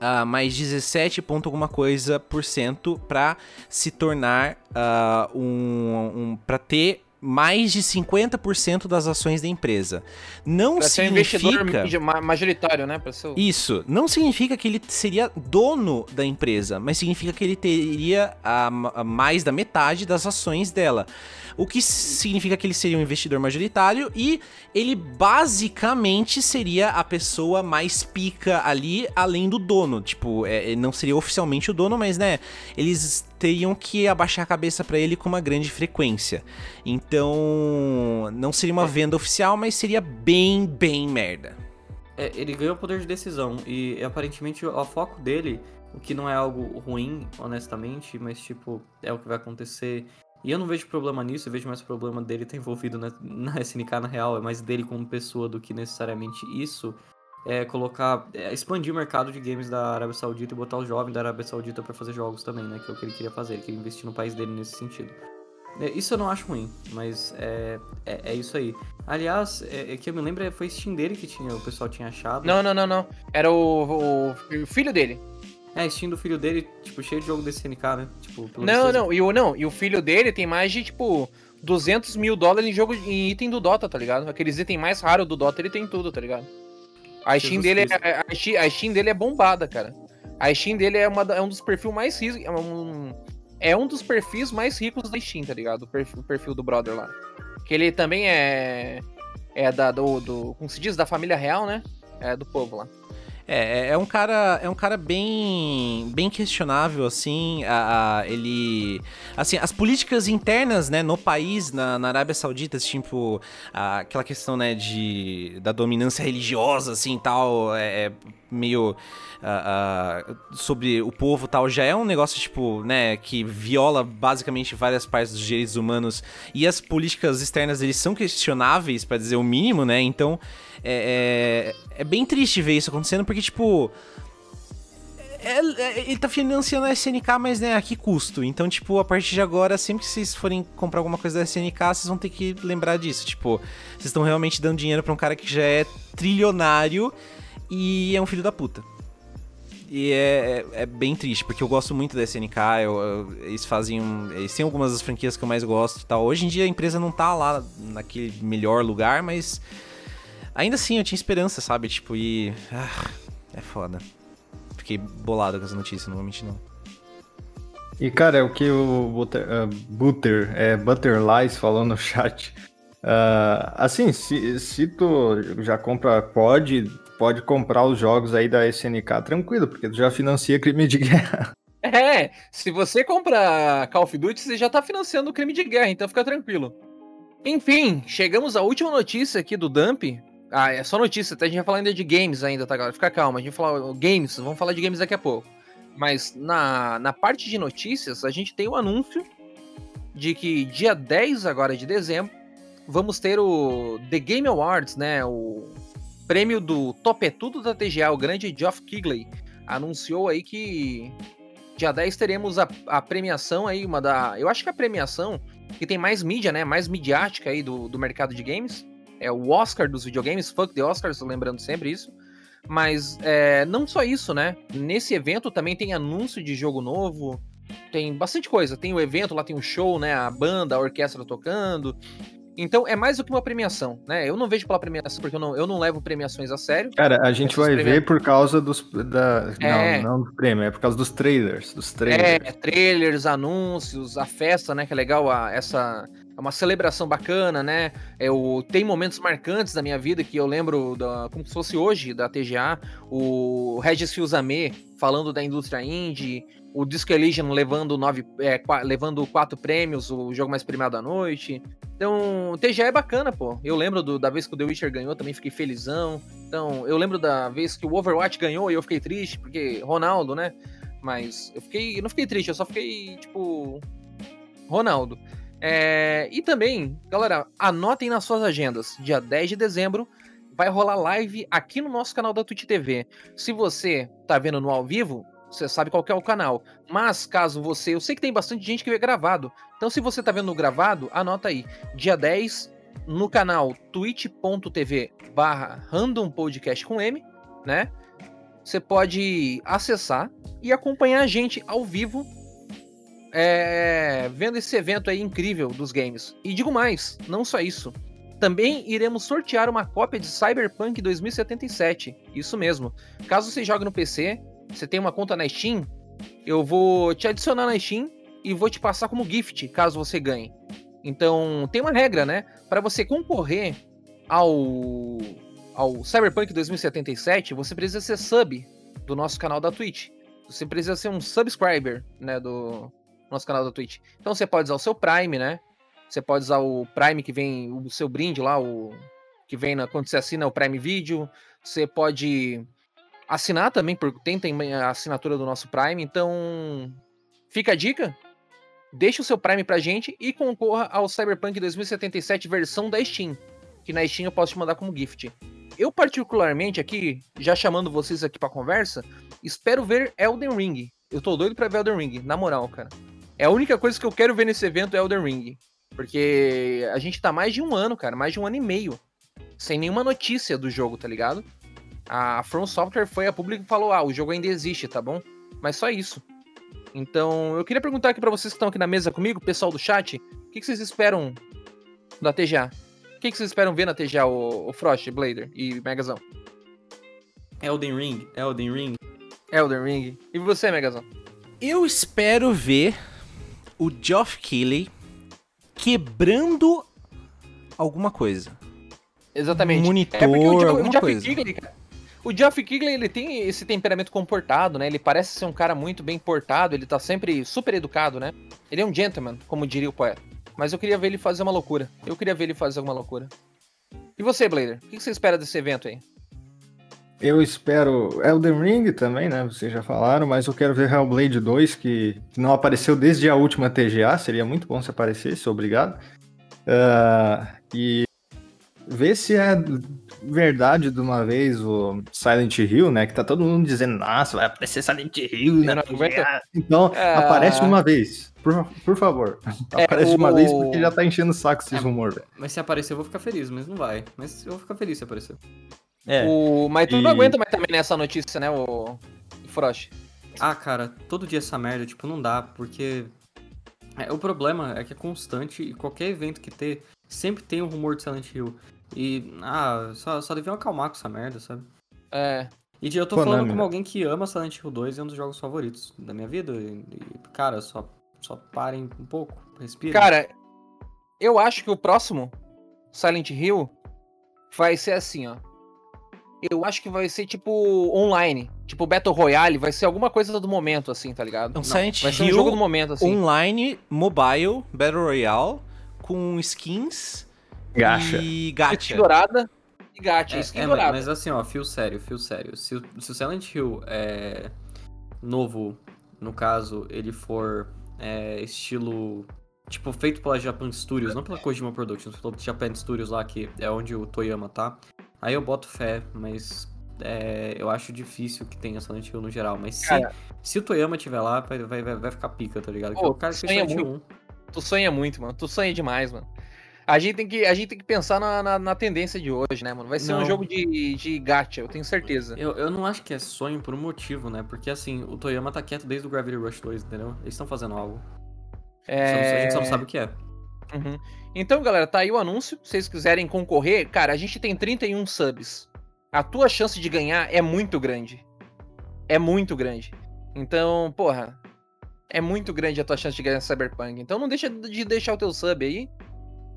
ah, mais 17 ponto alguma coisa por cento pra se tornar ah, um, um para ter mais de 50% das ações da empresa. Não Pra ser um investidor significa majoritário, né? O- isso não significa que ele seria dono da empresa, mas significa que ele teria a, a mais da metade das ações dela. O que significa que ele seria um investidor majoritário e ele basicamente seria a pessoa mais pica ali, além do dono. Tipo, é, é, não seria oficialmente o dono, mas né, eles teriam que abaixar a cabeça pra ele com uma grande frequência. Então, não seria uma venda oficial, mas seria bem, bem merda. É, ele ganhou poder de decisão e aparentemente o foco dele, o que não é algo ruim, honestamente, mas tipo, é o que vai acontecer. E eu não vejo problema nisso, eu vejo mais problema dele estar envolvido na, na SNK na real, é mais dele como pessoa do que necessariamente isso. É colocar, é, expandir o mercado de games da Arábia Saudita e botar os jovens da Arábia Saudita pra fazer jogos também, né? Que é o que ele queria fazer, ele queria investir no país dele nesse sentido. É, isso eu não acho ruim, mas é, é, é isso aí. Aliás, é, é que eu me lembro, foi Steam dele que tinha, o pessoal tinha achado. Não, não, não, não. Era o, o filho dele. É, Steam do filho dele, tipo, cheio de jogo desse SNK, né? Tipo, Não, visto, não. E o, não. E o filho dele tem mais de, tipo, 200 mil dólares em jogo em item do Dota, tá ligado? Aqueles itens mais raros do Dota, ele tem tudo, tá ligado? A Steam, Jesus dele é, a, Steam, a Steam dele é bombada, cara. A Steam dele é, uma, é um dos perfis mais ricos. É um, é um dos perfis mais ricos da Steam, tá ligado? O perfil, o perfil do brother lá. Que ele também é. É da, do, do. Como se diz? Da família real, né? É do povo lá. É, é- é um cara, é um cara bem, bem questionável, assim, a, a- ele, assim, as políticas internas, né, no país, na, na Arábia Saudita, tipo, a- aquela questão, né, de, da dominância religiosa, assim, tal, é, é meio sobre o povo, tal, já é um negócio, tipo, né, que viola basicamente várias partes dos direitos humanos. E as políticas externas, eles são questionáveis, pra dizer o mínimo, né, então é, é, é bem triste ver isso acontecendo, porque, tipo. é- é- ele tá financiando a SNK, mas né, a que custo? Então, tipo, a partir de agora, sempre que vocês forem comprar alguma coisa da SNK, vocês vão ter que lembrar disso. Tipo, vocês estão realmente dando dinheiro pra um cara que já é trilionário e é um filho da puta. E é, é, é bem triste, porque eu gosto muito da SNK, eu- eu- eles fazem. um- Eles têm algumas das franquias que eu mais gosto tal. Hoje em dia a empresa não tá lá naquele melhor lugar, mas. Ainda assim, eu tinha esperança, sabe? Tipo, e. ah, é foda. Fiquei bolado com essa notícia, não vou mentir, não. E, cara, é o que o Butter, ah, Butter é, Butterlies falou no chat. Ah, assim, se, se tu já compra COD, pode comprar os jogos aí da SNK tranquilo, porque tu já financia crime de guerra. É, se você compra Call of Duty, você já tá financiando o crime de guerra, então fica tranquilo. Enfim, chegamos à última notícia aqui do Dump. Ah, é só notícia, tá? A gente vai falar ainda de games ainda, tá, galera? Fica calma, a gente vai falar games, vamos falar de games daqui a pouco. Mas na, na parte de notícias, a gente tem o anúncio de que dia 10 agora de dezembro, vamos ter o The Game Awards, né? O prêmio do Topetudo da TGA, o grande Geoff Keighley, anunciou aí que dia 10 teremos a, a premiação aí, uma da. Eu acho que a premiação que tem mais mídia, né? Mais midiática aí do, do mercado de games. É o Oscar dos videogames, fuck the Oscars, lembrando sempre isso. Mas é, não só isso, né? Nesse evento também tem anúncio de jogo novo, tem bastante coisa. Tem o evento, lá tem um show, né? A banda, a orquestra tocando. Então é mais do que uma premiação, né? Eu não vejo pela premiação porque eu não, eu não levo premiações a sério. Cara, a gente vai premia- ver por causa dos. Da, É. Não, não do prêmio, é por causa dos trailers. Dos É, trailers. trailers, anúncios, a festa, né? Que é legal, a- essa é uma celebração bacana, né? É o, tem momentos marcantes da minha vida que eu lembro da, como se fosse hoje da TGA, o Regis Fils-Aimé falando da indústria indie, o Disco Elysium levando nove, é, levando quatro prêmios, o jogo mais premiado da noite. Então, TGA é bacana, pô. Eu lembro do- da vez que o The Witcher ganhou, também fiquei felizão. Então, eu lembro da vez que o Overwatch ganhou e eu fiquei triste, porque Ronaldo, né? Mas eu fiquei. Eu não fiquei triste, eu só fiquei, tipo. Ronaldo. É, e também, galera, anotem nas suas agendas. Dia 10 de dezembro vai rolar live aqui no nosso canal da Twitch TV. Se você tá vendo no ao vivo, você sabe qual é o canal. Mas caso você. Eu sei que tem bastante gente que vê gravado. Então, se você tá vendo no gravado, anota aí. Dia 10, no canal twitch.tv barra random podcast com M, né? Você pode acessar e acompanhar a gente ao vivo é, vendo esse evento aí incrível dos games. E digo mais, não só isso. Também iremos sortear uma cópia de Cyberpunk 2077. Isso mesmo. Caso você jogue no PC, você tem uma conta na Steam, eu vou te adicionar na Steam e vou te passar como gift, caso você ganhe. Então, tem uma regra, né? Para você concorrer ao ao Cyberpunk 2077, você precisa ser sub do nosso canal da Twitch. Você precisa ser um subscriber, né, do nosso canal da Twitch. Então você pode usar o seu Prime, né? Você pode usar o Prime que vem, o seu brinde lá, o que vem na, quando você assina o Prime Video. Você pode assinar também, porque tem, a assinatura do nosso Prime. Então, fica a dica. Deixa o seu Prime pra gente e concorra ao Cyberpunk 2077 versão da Steam. Que na Steam eu posso te mandar como gift. Eu, particularmente, aqui, já chamando vocês aqui pra conversa, espero ver Elden Ring. Eu tô doido pra ver Elden Ring, na moral, cara. É a única coisa que eu quero ver nesse evento é Elden Ring. Porque a gente tá mais de um ano, cara, mais de um ano e meio, sem nenhuma notícia do jogo, tá ligado? A From Software foi a público e falou: ah, o jogo ainda existe, tá bom? Mas só isso. Então, eu queria perguntar aqui pra vocês que estão aqui na mesa comigo, pessoal do chat, o que, que vocês esperam da TGA? O que, que vocês esperam ver na TGA, o, o Frost, Blader e Megazão? Elden Ring, Elden Ring. Elden Ring. E você, Megazão? Eu espero ver o Geoff Keighley quebrando alguma coisa. Exatamente. Monitor, é porque o, Jo- o alguma Geoff coisa. Keighley, cara, o Geoff Keighley, ele tem esse temperamento comportado, né? Ele parece ser um cara muito bem portado, ele tá sempre super educado, né? Ele é um gentleman, como diria o poeta. Mas eu queria ver ele fazer uma loucura. Eu queria ver ele fazer alguma loucura. E você, Blader? O que você espera desse evento aí? Eu espero Elden Ring também, né? Vocês já falaram, mas eu quero ver Hellblade 2, que não apareceu desde a última TGA. Seria muito bom se aparecesse, obrigado. Ah, e ver se é verdade de uma vez o Silent Hill, né? Que tá todo mundo dizendo, nossa, vai aparecer Silent Hill. TGA. Então, Ah. aparece uma vez. Por, por favor. É, aparece de uma o- vez porque já tá enchendo o saco esses É. rumores, velho. Mas se aparecer eu vou ficar feliz, mas não vai. Mas eu vou ficar feliz se aparecer. É. O... Mas tu E- não aguenta mais também nessa notícia, né, o, o Frost? Ah, cara, todo dia essa merda, tipo, não dá, porque. É, o problema é que é constante e qualquer evento que ter, sempre tem um rumor de Silent Hill. E, ah, só, só deviam acalmar com essa merda, sabe? É. E eu tô Konami, falando como né? alguém que ama Silent Hill 2 e é um dos jogos favoritos da minha vida. E, e, cara, só, só parem um pouco, respirem. Cara, eu acho que o próximo Silent Hill vai ser assim, ó. Eu acho que vai ser tipo online, tipo Battle Royale, vai ser alguma coisa do momento, assim, tá ligado? Um Silent vai ser um Hill jogo do momento, assim. online, mobile, Battle Royale, com skins Gacha. e gacha. dourada. E gacha, É, que é, é, mas, assim, ó, fio sério, fio sério. Se, o- se o Silent Hill é novo, no caso, ele for é, estilo. Tipo, feito pela Japan Studios, não pela Kojima Productions, pela Japan Studios lá, que é onde o Toyama tá. Aí eu boto fé, mas é, eu acho difícil que tenha Silent Hill no geral. Mas se, Cara. se o Toyama tiver lá, vai, vai, vai, ficar pica, tá ligado? Porque Pô, o cara fez sonha Silent Hill 1. Tu sonha muito, mano. Tu sonha demais, mano. A gente tem que, a gente tem que pensar na, na, na tendência de hoje, né, mano? Vai ser um Não. jogo de, de gacha, eu tenho certeza. Eu, eu não acho que é sonho por um motivo, né? Porque assim, o Toyama tá quieto desde o Gravity Rush 2, entendeu? Eles estão fazendo algo. Só não- A gente só não sabe o que é. Uhum. Então, galera, tá aí o anúncio. Se vocês quiserem concorrer, cara, a gente tem 31 subs. A tua chance de ganhar é muito grande. É muito grande. Então, porra, é muito grande a tua chance de ganhar Cyberpunk. Então não deixa de deixar o teu sub aí.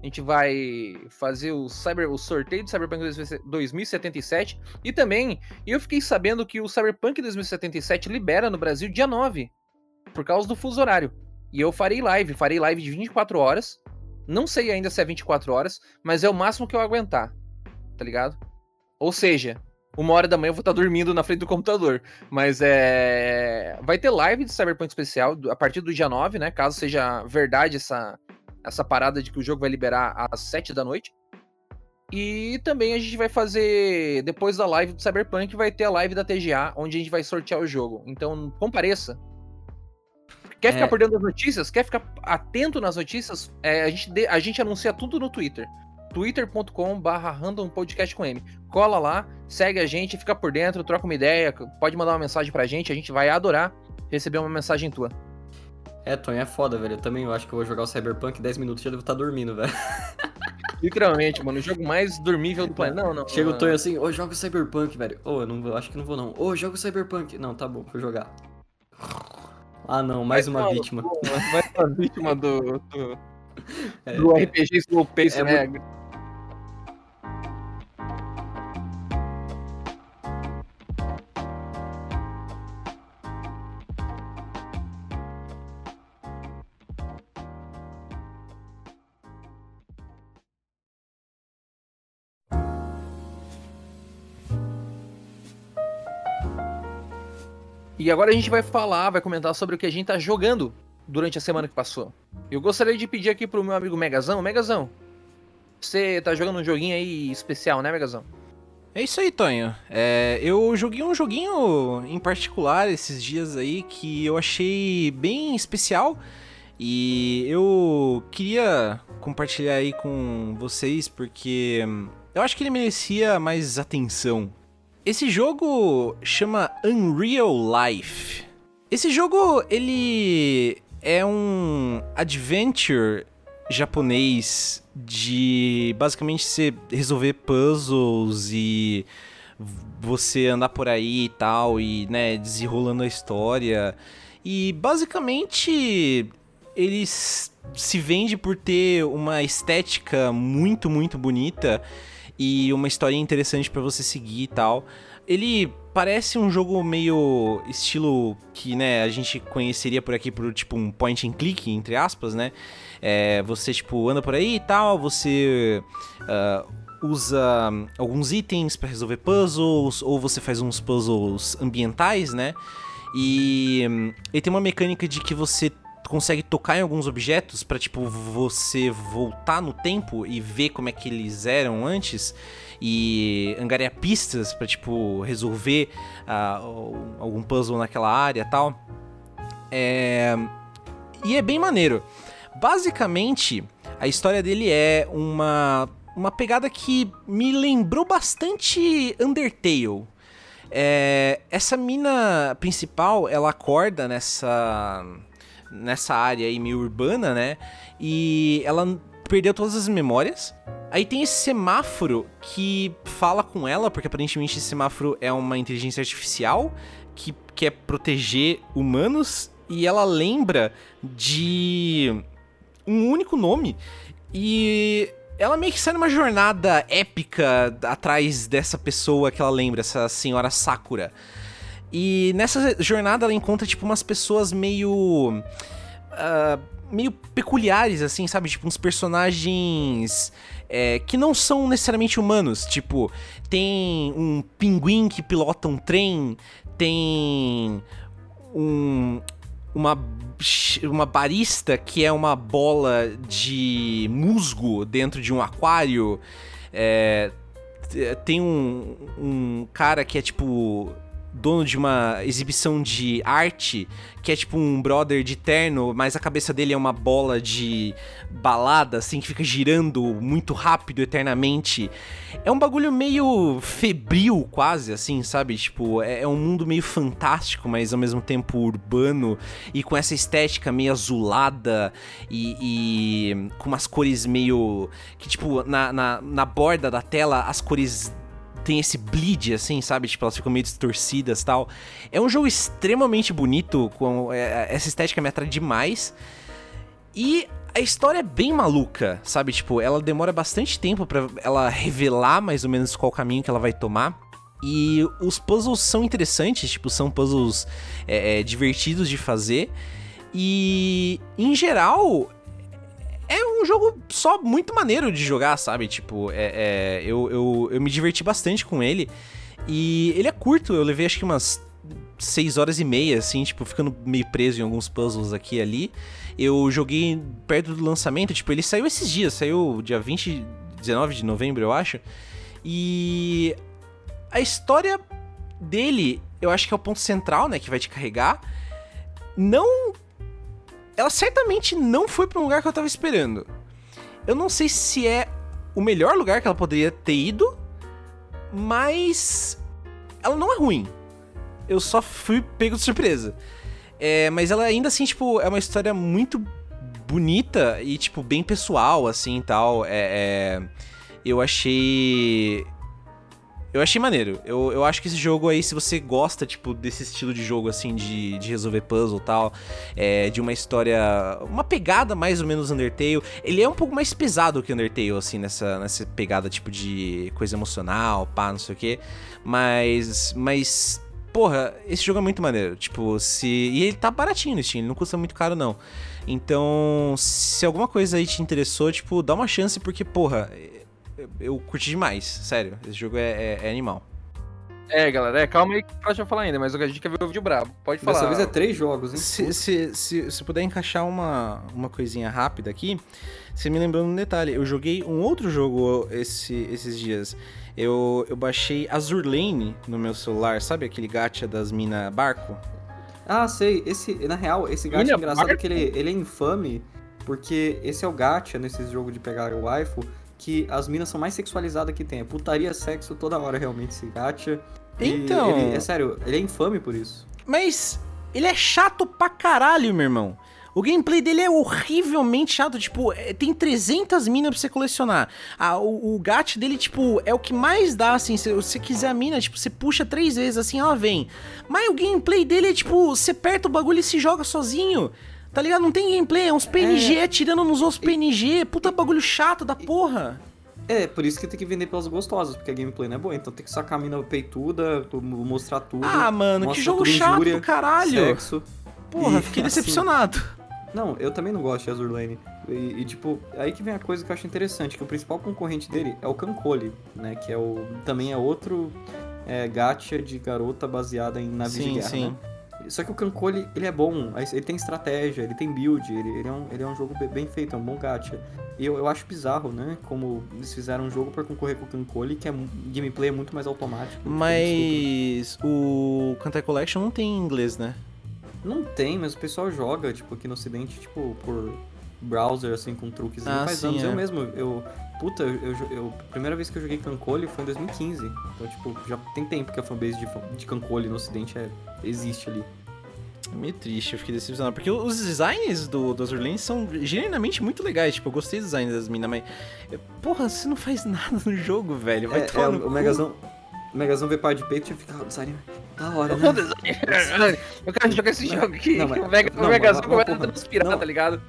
A gente vai fazer o, cyber, o sorteio do Cyberpunk 2077. E também, eu fiquei sabendo que o Cyberpunk 2077 libera no Brasil dia 9. Por causa do fuso horário. E eu farei live, farei live de 24 horas. Não sei ainda se é 24 horas, mas é o máximo que eu aguentar. Tá ligado? Ou seja, uma hora da manhã eu vou estar dormindo na frente do computador. Mas é. Vai ter live de Cyberpunk especial a partir do dia 9, né? Caso seja verdade essa, essa parada de que o jogo vai liberar às 7 da noite. E também a gente vai fazer. Depois da live do Cyberpunk, vai ter a live da TGA, onde a gente vai sortear o jogo. Então, compareça. Quer ficar É. por dentro das notícias? Quer ficar atento nas notícias? É, a, gente de- a gente anuncia tudo no Twitter. twitter.com.br random podcast com M. Cola lá, segue a gente, fica por dentro, troca uma ideia, pode mandar uma mensagem pra gente, a gente vai adorar receber uma mensagem tua. É, Tony, é foda, velho. Eu também eu acho que eu vou jogar o Cyberpunk 10 minutos e já devo estar dormindo, velho. Literalmente, mano, o jogo mais dormível do planeta. Não, não. Chega o. Tony assim, ô, joga o Cyberpunk, velho. Ô, eu não vou, acho que não vou não. Ô, joga o Cyberpunk. Não, tá bom, vou jogar. Ah, não, mais uma Vai, vítima. Vai ser uma vítima do, do, É, do RPG Slow Pace, é né? E agora a gente vai falar, vai comentar sobre o que a gente tá jogando durante a semana que passou. Eu gostaria de pedir aqui pro meu amigo Megazão. Megazão, você tá jogando um joguinho aí especial, né, Megazão? É isso aí, Tonho. É, eu joguei um joguinho em particular esses dias aí que eu achei bem especial e eu queria compartilhar aí com vocês porque hum, eu acho que ele merecia mais atenção. Esse jogo chama Unreal Life. Esse jogo ele é um adventure japonês de basicamente você resolver puzzles e você andar por aí e tal e né desenrolando a história e basicamente ele se vende por ter uma estética muito muito bonita e uma história interessante pra você seguir e tal. Ele parece um jogo meio estilo que, né, a gente conheceria por aqui por tipo um point and click, entre aspas, né? É, você, tipo, anda por aí e tal, você ah, usa alguns itens pra resolver puzzles, ou você faz uns puzzles ambientais, né? E ele tem uma mecânica de que você consegue tocar em alguns objetos pra tipo você voltar no tempo e ver como é que eles eram antes e angariar pistas pra tipo resolver o- algum puzzle naquela área tal. É... E é bem maneiro. Basicamente, a história dele é uma, uma pegada que me lembrou bastante Undertale. É, essa mina principal, ela acorda nessa nessa área aí meio urbana, né? E ela perdeu todas as memórias. Aí tem esse semáforo que fala com ela, porque aparentemente esse semáforo é uma inteligência artificial que quer proteger humanos e ela lembra de um único nome e ela meio que sai numa jornada épica atrás dessa pessoa que ela lembra, essa senhora Sakura. E nessa jornada ela encontra tipo umas pessoas meio ah, meio peculiares, assim, sabe? Tipo, uns personagens é, que não são necessariamente humanos. Tipo, tem um pinguim que pilota um trem, tem um, uma, uma barista que é uma bola de musgo dentro de um aquário. É, tem um, um cara que é tipo dono de uma exibição de arte, que é tipo um brother de terno, mas a cabeça dele é uma bola de balada, assim, que fica girando muito rápido, eternamente. É um bagulho meio febril, quase, assim, sabe? Tipo, é, é um mundo meio fantástico, mas ao mesmo tempo urbano, e com essa estética meio azulada e, e com umas cores meio. que, tipo, na, na, na borda da tela, as cores tem esse bleed, assim, sabe? Tipo, elas ficam meio distorcidas tal. É um jogo extremamente bonito, com é, essa estética me atrai demais. E a história é bem maluca, sabe? Tipo, ela demora bastante tempo pra ela revelar mais ou menos qual caminho que ela vai tomar. E os puzzles são interessantes, tipo, são puzzles é, é, divertidos de fazer. E, em geral, é jogo só muito maneiro de jogar, sabe? Tipo, é, é, eu, eu, eu me diverti bastante com ele. E ele é curto, eu levei acho que umas 6 horas e meia, assim, tipo, ficando meio preso em alguns puzzles aqui e ali. Eu joguei perto do lançamento, tipo, ele saiu esses dias, saiu dia 20, 19 de novembro, eu acho. E a história dele, eu acho que é o ponto central, né, que vai te carregar. Não ela certamente não foi para um lugar que eu tava esperando. Eu não sei se é o melhor lugar que ela poderia ter ido, mas ela não é ruim. Eu só fui pego de surpresa. É, mas ela ainda assim, tipo, é uma história muito bonita e, tipo, bem pessoal, assim, tal. É, é, eu achei... Eu achei maneiro. Eu, eu acho que esse jogo aí, se você gosta, tipo, desse estilo de jogo, assim, de, de resolver puzzle e tal, é, de uma história. Uma pegada mais ou menos Undertale. Ele é um pouco mais pesado que Undertale, assim, nessa, nessa pegada, tipo, de coisa emocional, pá, não sei o quê. Mas. Mas. Porra, esse jogo é muito maneiro. Tipo, se. E ele tá baratinho no Steam, ele não custa muito caro, não. Então, se alguma coisa aí te interessou, tipo, dá uma chance, porque, porra, eu, eu curti demais, sério. Esse jogo é, é- é animal. É, galera, é, calma aí que o vai falar ainda, mas a gente quer ver o vídeo brabo. Pode falar. Dessa vez é três jogos, hein? Se, se, se, se puder encaixar uma, uma coisinha rápida aqui, você me lembrou um detalhe. Eu joguei um outro jogo esse, esses dias. Eu, eu baixei Azur Lane no meu celular, sabe aquele gacha das mina barco? Ah, sei. Esse, na real, esse gacha é engraçado Barco? que ele, ele é infame, porque esse é o gacha nesses jogos de pegar o waifu, que as minas são mais sexualizadas que tem. É putaria, sexo toda hora, realmente, esse gacha. Então- ele- é sério, ele é infame por isso. Mas ele é chato pra caralho, meu irmão. O gameplay dele é horrivelmente chato, tipo, é- tem 300 minas pra você colecionar. Ah, o, o dele, tipo, é o que mais dá, assim, se você quiser a mina, tipo, você puxa três vezes, assim, ela vem. Mas o gameplay dele é, tipo, você aperta o bagulho e se joga sozinho. Tá ligado? Não tem gameplay, é uns PNG atirando nos outros PNG. Puta bagulho chato da porra. É, por isso que tem que vender pelas gostosas, porque a gameplay não é boa. Então tem que sacar a mina peituda, mostrar tudo. Ah, mano, que jogo chato injúria, do caralho. Sexo. Porra, E, fiquei assim, decepcionado. Não, eu também não gosto de Azur Lane. E, e, tipo, aí que vem a coisa que eu acho interessante, que o principal concorrente dele é o Cancole, né? Que é o. Também é outro é, gacha de garota baseada em navios de Sim, guerra, sim. né? Só que o Cancole, ele é bom, ele tem estratégia, ele tem build, ele, ele é, um, ele é um jogo be- bem feito, é um bom gacha. E eu, eu acho bizarro, né? Como eles fizeram um jogo pra concorrer com o Cancole, que é gameplay é muito mais automático. Mas o Kantai Collection não tem em inglês, né? Não tem, mas o pessoal joga, tipo, aqui no ocidente, tipo, por browser, assim, com truques. Ah, faz sim, anos, é. eu mesmo, eu... Puta, eu, eu, eu- A primeira vez que eu joguei Cancole foi em 2015. Então, tipo, já tem tempo que a fanbase de, de Cancole no ocidente é, existe ali. É meio triste, eu fiquei decepcionado. Porque os designs do, do Azur Lane são genuinamente muito legais. Tipo, eu gostei do design das minas, mas. eh, Porra, você não faz nada no jogo, velho. Vai É, tomar é, no o, cu. Megazão... O Megazão vê par de peito e fica, ah, design é da hora, né? Eu quero jogar esse Não, jogo aqui. não, mas- o Megazão começa a transpirar, tá ligado?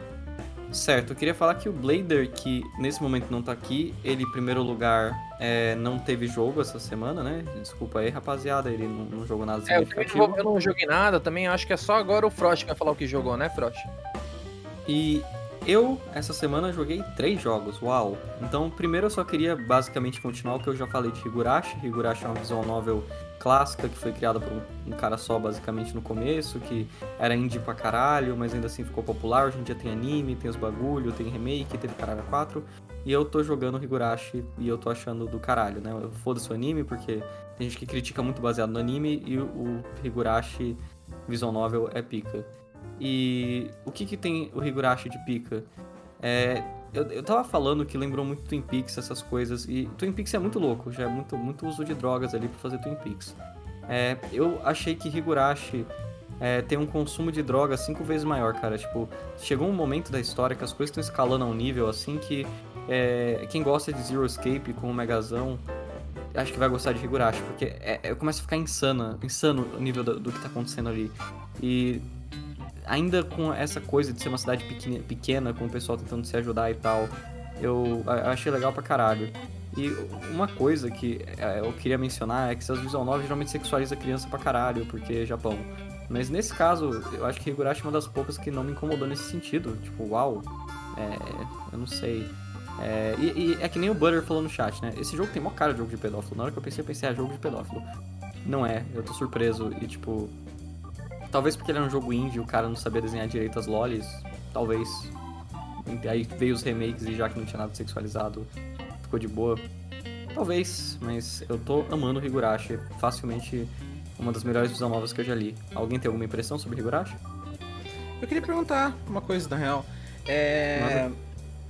Certo, eu queria falar que o Blader, que nesse momento não tá aqui, ele, em primeiro lugar, é, não teve jogo essa semana, né? Desculpa aí, rapaziada, ele não, não jogou nada É, eu, também não significativo. eu não joguei nada, também acho que é só agora o Frost que vai falar o que jogou, né, Frost? E eu, essa semana, joguei três jogos, uau! Então, primeiro eu só queria basicamente continuar o que eu já falei de Higurashi. Higurashi é uma visual novel clássica que foi criada por um, cara só, basicamente, no começo, que era indie pra caralho, mas ainda assim ficou popular. Hoje em dia tem anime, tem os bagulho, tem remake, teve Caralho 4. E eu tô jogando Higurashi e eu tô achando do caralho, né? Foda-se o anime, porque tem gente que critica muito baseado no anime e o, Higurashi visual novel é pica. E o que que tem o Higurashi de pica? É, eu, eu tava falando que lembrou muito Twin Peaks, essas coisas, e Twin Peaks é muito louco, já é muito, muito uso de drogas ali pra fazer Twin Peaks. É, eu achei que Higurashi é, tem um consumo de droga cinco vezes maior, cara. Tipo, chegou um momento da história que as coisas estão escalando a um nível assim que é, quem gosta de Zero Escape com o Megazão acho que vai gostar de Higurashi, porque é, é, começa a ficar insana, insano o nível do, do que tá acontecendo ali. E ainda com essa coisa de ser uma cidade pequena, pequena, com o pessoal tentando se ajudar e tal, eu, achei legal pra caralho. E uma coisa que é, eu queria mencionar é que essas visual novels geralmente sexualiza a criança pra caralho, porque é Japão. Mas nesse caso, eu acho que Higurashi é uma das poucas que não me incomodou nesse sentido. Tipo, uau, é, eu não sei. É, e, e, é que nem o Butter falou no chat, né? Esse jogo tem mó cara de jogo de pedófilo. Na hora que eu pensei, eu pensei, é jogo de pedófilo. Não é, eu tô surpreso e tipo. Talvez porque ele era um jogo indie e o cara não sabia desenhar direito as lolis. Talvez. Aí veio os remakes e já que não tinha nada sexualizado, ficou de boa. Talvez, mas eu tô amando Higurashi. Facilmente uma das melhores visão novas que eu já li. Alguém tem alguma impressão sobre Higurashi? Eu queria perguntar uma coisa, na real. É.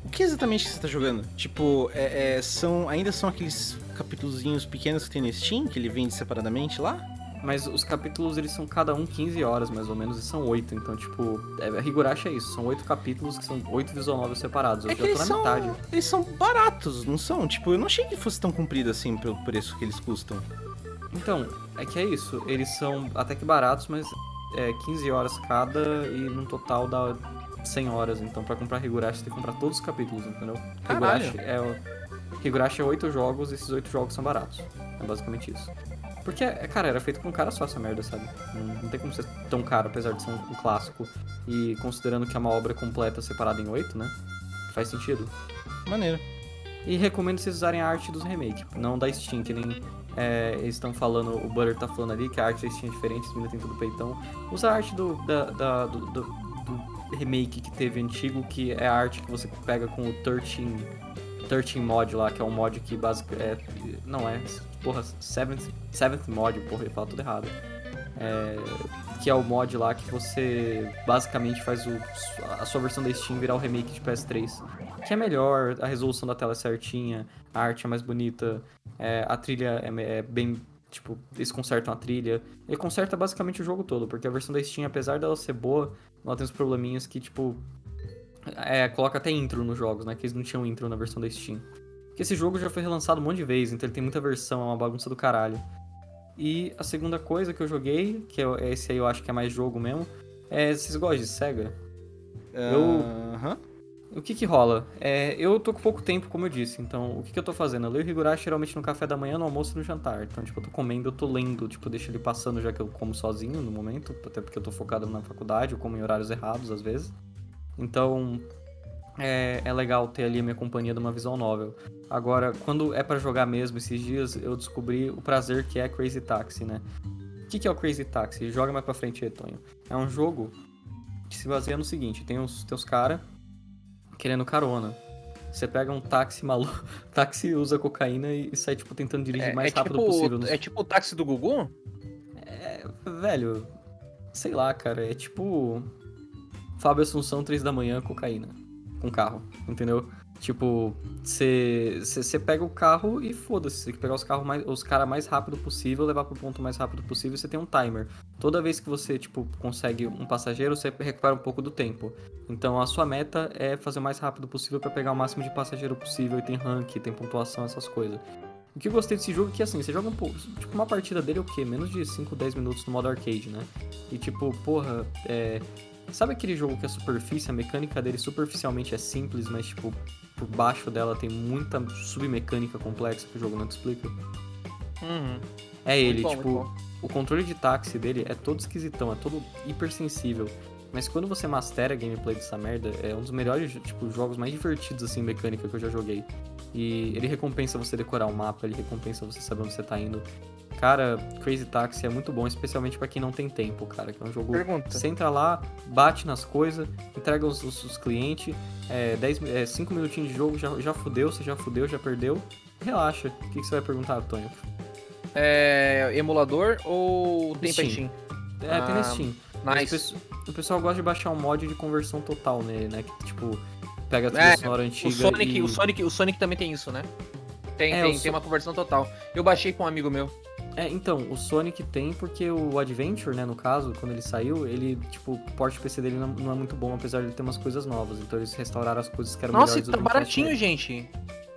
O que exatamente você tá jogando? Tipo, é, é, são ainda são aqueles capítulozinhos pequenos que tem no Steam, que ele vende separadamente lá? Mas os capítulos, eles são cada um 15 horas, mais ou menos, e são 8. Então, tipo, é, Higurashi é isso. São 8 capítulos que são 8 visual novels separados. Eu é já tô na são, metade. Eles são baratos, não são? Tipo, eu não achei que fosse tão comprido assim pelo preço que eles custam. Então, é que é isso. Eles são até que baratos, mas é 15 horas cada e no total dá 100 horas. Então, pra comprar Higurashi, você tem que comprar todos os capítulos, entendeu? Caralho. Higurashi é, Higurashi é 8 jogos e esses 8 jogos são baratos. É basicamente isso. Porque, cara, era feito com um cara só essa merda, sabe? Não, não tem como ser tão caro, apesar de ser um, um, clássico. E considerando que é uma obra completa separada em 8, né? Faz sentido. Maneiro. E recomendo vocês usarem a arte dos remakes, não da Steam, que nem é, eles estão falando, o Butter tá falando ali que a arte da Steam é diferente, as tem tudo peitão. Usa a arte do, da, da do, do, do, remake que teve antigo, que é a arte que você pega com o 13, 13 mod lá, que é um mod que basicamente. É, não é, porra, 7th, seventh mod, porra, eu falo tudo errado. É, que é o mod lá que você basicamente faz o, a sua versão da Steam virar o remake de PS3. Que é melhor, a resolução da tela é certinha, a arte é mais bonita, é, a trilha é, é, bem. Tipo, eles consertam a trilha. Ele conserta basicamente o jogo todo, porque a versão da Steam, apesar dela ser boa, ela tem uns probleminhas que, tipo. É, coloca até intro nos jogos, né? Que eles não tinham intro na versão da Steam. Porque esse jogo já foi relançado um monte de vezes, então ele tem muita versão, é uma bagunça do caralho. E a segunda coisa que eu joguei, que é esse aí eu acho que é mais jogo mesmo, é. Vocês gostam de SEGA? Uh, eu. Aham. O que que rola? É, eu tô com pouco tempo, como eu disse, então o que que eu tô fazendo? Eu leio Higurashi geralmente no café da manhã, no almoço e no jantar. Então, tipo, eu tô comendo, eu tô lendo, tipo, deixo ele passando já que eu como sozinho no momento, até porque eu tô focado na faculdade, eu como em horários errados às vezes. Então, é, é legal ter ali a minha companhia de uma visual novel. Agora, quando é para jogar mesmo, esses dias eu descobri o prazer que é Crazy Taxi, né? O que, que é o Crazy Taxi? Joga mais pra frente aí, Tonho. É um jogo que se baseia no seguinte: tem os teus caras querendo carona. Você pega um táxi maluco, táxi usa cocaína e sai, tipo, tentando dirigir é, mais é rápido tipo, possível. É tipo o táxi do Gugu? É, velho, sei lá, cara, é tipo Fábio Assunção, 3 da manhã, cocaína, com carro, entendeu? Tipo, você pega o carro e foda-se. Você tem que pegar os carros mais, os caras mais rápido possível, levar pro ponto mais rápido possível. Você tem um timer. Toda vez que você, tipo, consegue um passageiro, você recupera um pouco do tempo. Então a sua meta é fazer o mais rápido possível para pegar o máximo de passageiro possível. E tem rank, tem pontuação, essas coisas. O que eu gostei desse jogo é que, assim, você joga um pouco. Tipo, uma partida dele é o quê? Menos de 5, 10 minutos no modo arcade, né? E, tipo, porra, é Sabe aquele jogo que a superfície, a mecânica dele superficialmente é simples, mas tipo, por baixo dela tem muita submecânica complexa que o jogo não te explica? Uhum. É ele, bom, tipo, o controle de táxi dele é todo esquisitão, é todo hipersensível. Mas quando você mastera a gameplay dessa merda, é um dos melhores, tipo, jogos mais divertidos, assim, mecânica que eu já joguei. E ele recompensa você decorar o mapa, ele recompensa você saber onde você tá indo. Cara, Crazy Taxi é muito bom, especialmente pra quem não tem tempo, cara. Que é um jogo. Pergunta. Você entra lá, bate nas coisas, entrega os, os, os clientes, é, 10, é, 5 minutinhos de jogo, já, já fudeu, você já fudeu, já perdeu. Relaxa. O que, que você vai perguntar, Antônio? É, emulador ou tem Steam. Steam? É, tem na Ah, Steam. Mas Nice. O pessoal, o pessoal gosta de baixar um mod de conversão total nele, né? Que, tipo, pega a trilha É, sonora antiga O Sonic, e... o, Sonic, o Sonic também tem isso, né? Tem, É, tem, o So- tem uma conversão total. Eu baixei com um amigo meu. É, então, o Sonic tem porque o Adventure, né, no caso, quando ele saiu, ele, tipo, o porte PC dele não, não é muito bom, apesar de ele ter umas coisas novas. Então eles restauraram as coisas que eram Nossa, melhores tá do Dreamcast baratinho, gente.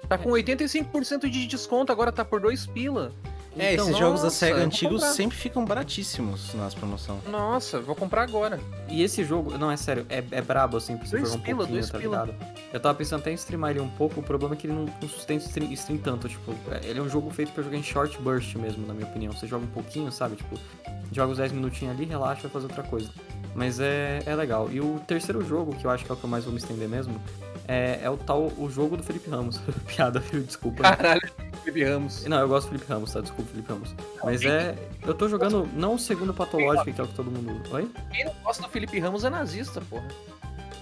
Tá com 85% de desconto, agora tá por 2 pila. É, Então, esses jogos da nossa, SEGA eu vou antigos sempre ficam baratíssimos nas promoções. Nossa, vou comprar agora. E esse jogo, não, é sério, é, é brabo, assim, pra você Dois jogar um pila, pouquinho, tá pila. ligado? Eu tava pensando até em streamar ele um pouco, o problema é que ele não, não sustenta stream, stream tanto, tipo, é- ele é um jogo feito pra jogar em short burst mesmo, na minha opinião. Você joga um pouquinho, sabe? Tipo, joga os 10 minutinhos ali, relaxa, vai fazer outra coisa. Mas é, é legal. E o terceiro jogo, que eu acho que é o que eu mais vou me estender mesmo, é, é o tal, o jogo do Felipe Ramos. Piada, viu? Desculpa. Caralho, Felipe Ramos. Não, eu gosto do Felipe Ramos, tá? Desculpa, Felipe Ramos. Mas é. Eu tô jogando não o segundo patológico, que é o que todo mundo. Oi? Quem não gosta do Felipe Ramos é nazista, porra.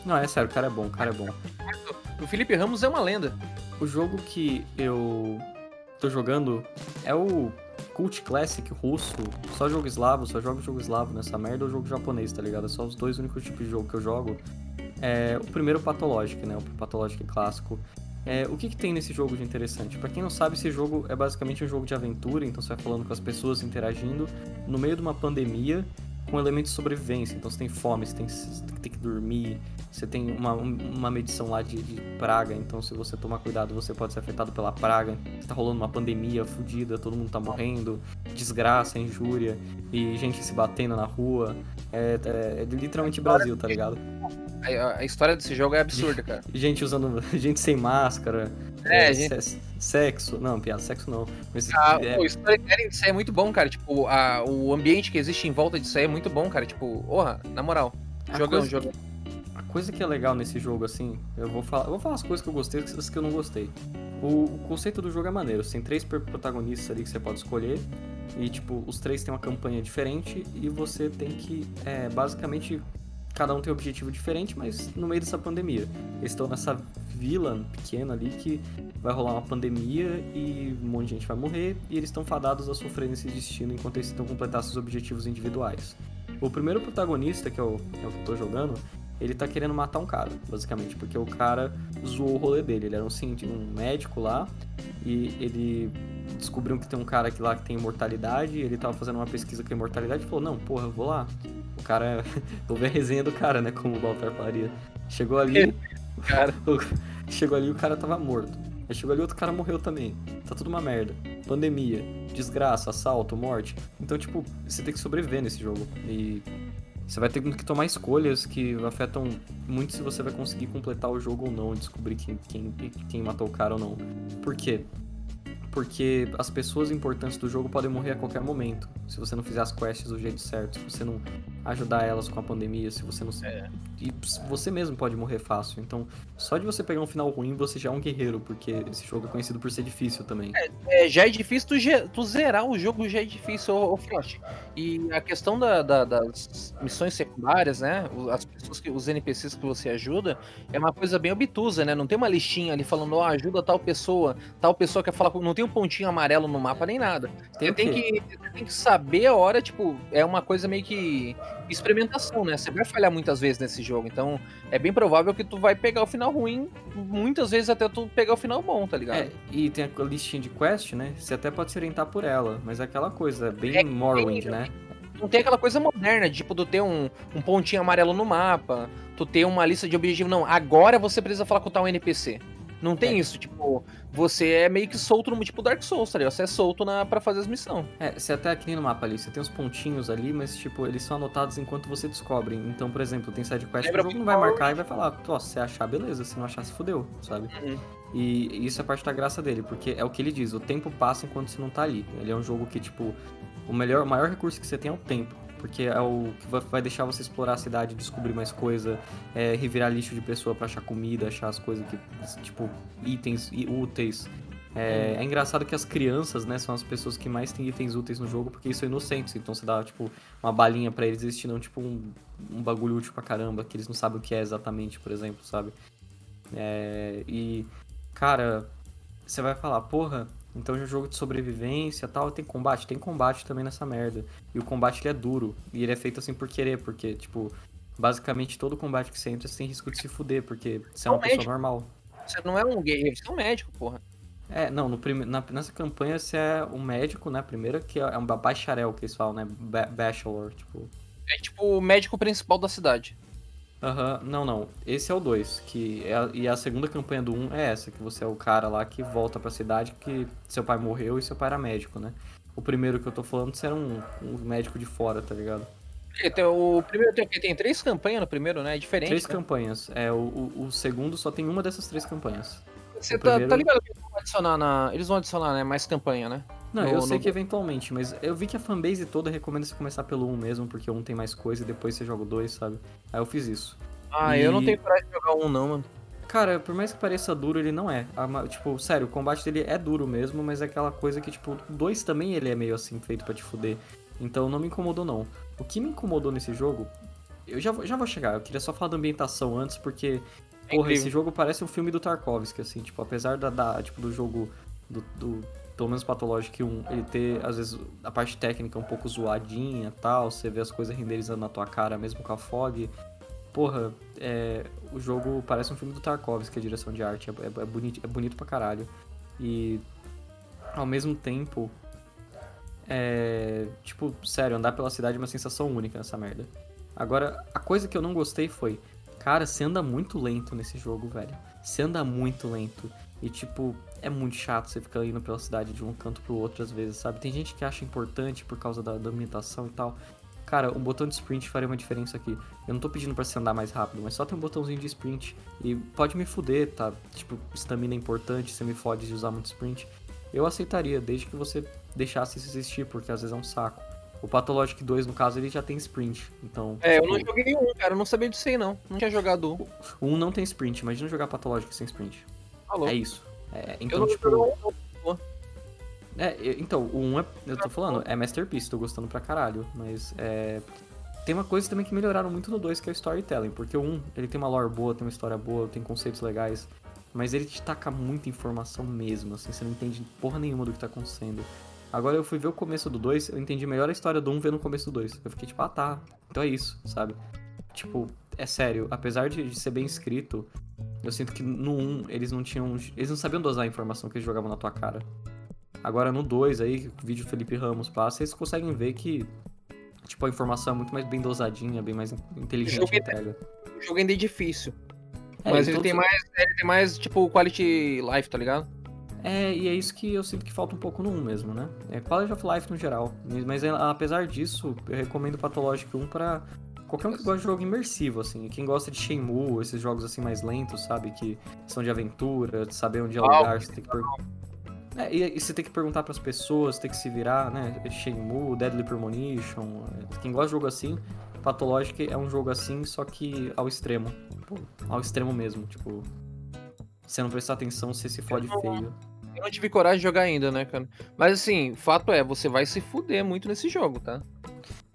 Não, é sério, o cara é bom, o cara é bom. O Felipe Ramos é uma lenda. O jogo que eu tô jogando é o Cult Classic russo, só jogo eslavo, só jogo jogo eslavo nessa merda ou jogo japonês, tá ligado? É só os dois únicos tipos de jogo que eu jogo. É, o primeiro Pathologic, né? O Pathologic clássico. É, o que, que tem nesse jogo de interessante? Pra quem não sabe, esse jogo é basicamente um jogo de aventura, então você vai falando com as pessoas, interagindo, no meio de uma pandemia, com elementos de sobrevivência. Então você tem fome, você tem, você tem que dormir, você tem uma, uma medição lá de, de praga, então se você tomar cuidado, você pode ser afetado pela praga. Tá rolando uma pandemia fodida, todo mundo tá morrendo, desgraça, injúria, e gente se batendo na rua. É, é- é literalmente Brasil, tá ligado? A, a história desse jogo é absurda, cara. Gente usando. gente sem máscara. É, é, gente- se- Sexo. Não, piada, sexo não. Mas, Ah, é, o storytelling disso aí é muito bom, cara. Tipo, a, o ambiente que existe em volta disso aí é muito bom, cara. Tipo, porra, na moral. A Jogão, coisa- jogão. A coisa que é legal nesse jogo, assim, eu vou falar, eu vou falar as coisas que eu gostei e as que eu não gostei. O, o conceito do jogo é maneiro. Você tem três protagonistas ali que você pode escolher. E, tipo, os três têm uma campanha diferente. E você tem que, é, basicamente, cada um tem um objetivo diferente, mas no meio dessa pandemia. Eles estão nessa vila pequena ali que vai rolar uma pandemia e um monte de gente vai morrer. E eles estão fadados a sofrer nesse destino enquanto eles tentam completar seus objetivos individuais. O primeiro protagonista, que é o, é o que eu tô jogando, ele tá querendo matar um cara, basicamente, porque o cara zoou o rolê dele. Ele era um, um médico lá e ele descobriu que tem um cara aqui lá que tem imortalidade. Ele tava fazendo uma pesquisa com a imortalidade e falou: Não, porra, eu vou lá. O cara. vou ver a resenha do cara, né? Como o Walter falaria. Chegou ali. Cara. Chegou ali e o cara tava morto. Aí chegou ali outro cara morreu também. Tá tudo uma merda. Pandemia, desgraça, assalto, morte. Então, tipo, você tem que sobreviver nesse jogo. E você vai ter que tomar escolhas que afetam muito se você vai conseguir completar o jogo ou não, e descobrir quem, quem, quem matou o cara ou não. Por quê? Porque as pessoas importantes do jogo podem morrer a qualquer momento. Se você não fizer as quests do jeito certo, se você não ajudar elas com a pandemia, se você não. E você mesmo pode morrer fácil. Então, só de você pegar um final ruim, você já é um guerreiro, porque esse jogo é conhecido por ser difícil também. É, já é difícil tu, ge- tu zerar o jogo, já é difícil, ô, ô Frost. E a questão da- da- das missões secundárias, né? As pessoas que, os NPCs que você ajuda, é uma coisa bem obtusa, né? Não tem uma listinha ali falando, ó, ajuda tal pessoa, tal pessoa quer falar com. Não tem um pontinho amarelo no mapa nem nada. Tem Você tem que, você tem que saber a hora, tipo, é uma coisa meio que experimentação, né? Você vai falhar muitas vezes nesse jogo, então é bem provável que tu vai pegar o final ruim, muitas vezes até tu pegar o final bom, tá ligado? É, e tem a listinha de quest, né? Você até pode se orientar por ela, mas é aquela coisa, bem É, Morrowind, tem- né? Não tem aquela coisa moderna, de, tipo, tu ter um, um pontinho amarelo no mapa, tu ter uma lista de objetivos. Não, agora você precisa falar com tal NPC. Não tem É. isso, tipo, você é meio que solto no tipo Dark Souls, tá ligado? Você é solto na, pra fazer as missões. É, você até aqui no mapa ali, você tem os pontinhos ali, mas tipo, eles são anotados enquanto você descobre. Então, por exemplo, tem side quest Lembra o jogo não vai marcar e vai falar, ó, se você achar, beleza, se não achar, se fudeu, sabe? Uhum. E isso é parte da graça dele, porque é o que ele diz, o tempo passa enquanto você não tá ali. Ele é um jogo que, tipo, o melhor, o maior recurso que você tem é o tempo. Porque é o que va- vai deixar você explorar a cidade, descobrir mais coisa, é, revirar lixo de pessoa pra achar comida, achar as coisas que, tipo, itens úteis. É, é engraçado que as crianças, né, são as pessoas que mais têm itens úteis no jogo, porque isso é inocentes. Então você dá, tipo, uma balinha pra eles, eles te dão, tipo, um, um bagulho útil pra caramba, que eles não sabem o que é exatamente, por exemplo, sabe? É, e, cara, você vai falar, porra, então é um jogo de sobrevivência e tal, tem combate? Tem combate também nessa merda. E o combate ele é duro, e ele é feito assim por querer, porque, tipo, basicamente todo combate que você entra, você tem risco de se fuder, porque você é uma É um pessoa médico. normal. Você não é um guerreiro, você é um médico, porra. É, não, no prime... na- nessa campanha você é um médico, né, primeiro, que é um ba- bacharel, que eles falam, né, ba bachelor, tipo... É tipo o médico principal da cidade. Aham, não, não, esse é o 2, que é a- e a segunda campanha do 1 um é essa, que você é o cara lá que volta pra cidade que seu pai morreu e seu pai era médico, né. O primeiro que eu tô falando, você era um, um médico de fora, tá ligado? E tem O primeiro tem, o quê? tem três campanhas no primeiro, né? É diferente. Três né? campanhas, é, o, o, o segundo só tem uma dessas três campanhas. Você o tá, primeiro- tá ligado que eles vão adicionar na. Eles vão adicionar, né? Mais campanha, né? Não, No- eu sei no- que eventualmente, mas eu vi que a fanbase toda recomenda você começar pelo 1 mesmo, porque 1 tem mais coisa e depois você joga o 2, sabe? Aí eu fiz isso. Ah, E- eu não tenho coragem de jogar um, não, mano. Cara, por mais que pareça duro, ele não é. A tipo, sério, o combate dele é duro mesmo, mas é aquela coisa que, tipo, o 2 também ele é meio assim, feito pra te fuder. Então não me incomodou, não. O que me incomodou nesse jogo, eu já vou, já vou chegar, eu queria só falar da ambientação antes, porque, É porra, incrível. esse jogo parece um filme do Tarkovsky, assim, tipo, apesar da, da- tipo, do jogo, do, do, pelo menos Pathologic 1, ele ter, às vezes, a parte técnica um pouco zoadinha tal, você vê as coisas renderizando na tua cara, mesmo com a fog. Porra, é, o jogo parece um filme do Tarkovsky, a direção de arte, é, é, é bonito, é bonito pra caralho. E, ao mesmo tempo, é, tipo, sério, andar pela cidade é uma sensação única nessa merda. Agora, a coisa que eu não gostei foi, cara, você anda muito lento nesse jogo, velho. Você anda muito lento. E, tipo, é muito chato você ficar indo pela cidade de um canto pro outro às vezes, sabe? Tem gente que acha importante por causa da, da ambientação e tal. Cara, um botão de sprint faria uma diferença aqui. Eu não tô pedindo pra você andar mais rápido, mas só tem um botãozinho de sprint. E pode me fuder, tá? Tipo, estamina é importante, você me fode de usar muito sprint. Eu aceitaria, desde que você deixasse isso existir, porque às vezes é um saco. O Pathologic 2, no caso, ele já tem sprint. Então. É, eu tipo, não joguei um, cara. Eu não sabia disso aí, não. Não tinha jogado um. 1 não tem sprint. Imagina jogar Pathologic sem sprint. Falou. É isso. É, eu então, não tipo. joguei um, não. É, eu- então, o 1 é. Eu tô falando, é Masterpiece, tô gostando pra caralho. Mas é. Tem uma coisa também que melhoraram muito no 2, que é o storytelling. Porque o 1, ele tem uma lore boa, tem uma história boa, tem conceitos legais. Mas ele te taca muita informação mesmo, assim, você não entende porra nenhuma do que tá acontecendo. Agora eu fui ver o começo do 2, eu entendi melhor a história do 1 vendo o começo do 2. Eu fiquei tipo, ah tá, então é isso, sabe? Tipo, é sério, apesar de de ser bem escrito, eu sinto que no 1 eles não tinham. Eles não sabiam dosar a informação que eles jogavam na tua cara. Agora no 2 aí, o vídeo Felipe Ramos passa, vocês conseguem ver que. Tipo, a informação é muito mais bem dosadinha, bem mais inteligente jogo é- entrega. O jogo ainda é difícil. É, mas e ele tem mais. Ele tem mais, tipo, quality life, tá ligado? É, e é isso que eu sinto que falta um pouco no 1 mesmo, né? É quality of life no geral. Mas apesar disso, eu recomendo Pathologic 1 pra qualquer um que gosta de jogo imersivo, assim. Quem gosta de Shenmue, esses jogos assim mais lentos, sabe? Que são de aventura, de saber onde é o Ah, lugar, você tem que per... É, e, e você tem que perguntar pras pessoas, tem que se virar, né? Shenmue, Deadly Premonition. é, Quem gosta de jogo assim, Pathologic é um jogo assim, só que ao extremo. Tipo, ao extremo mesmo, tipo... Se não prestar atenção, você se fode feio. Eu não tive coragem de jogar ainda, né, cara? Mas assim, fato é, você vai se fuder muito nesse jogo, tá?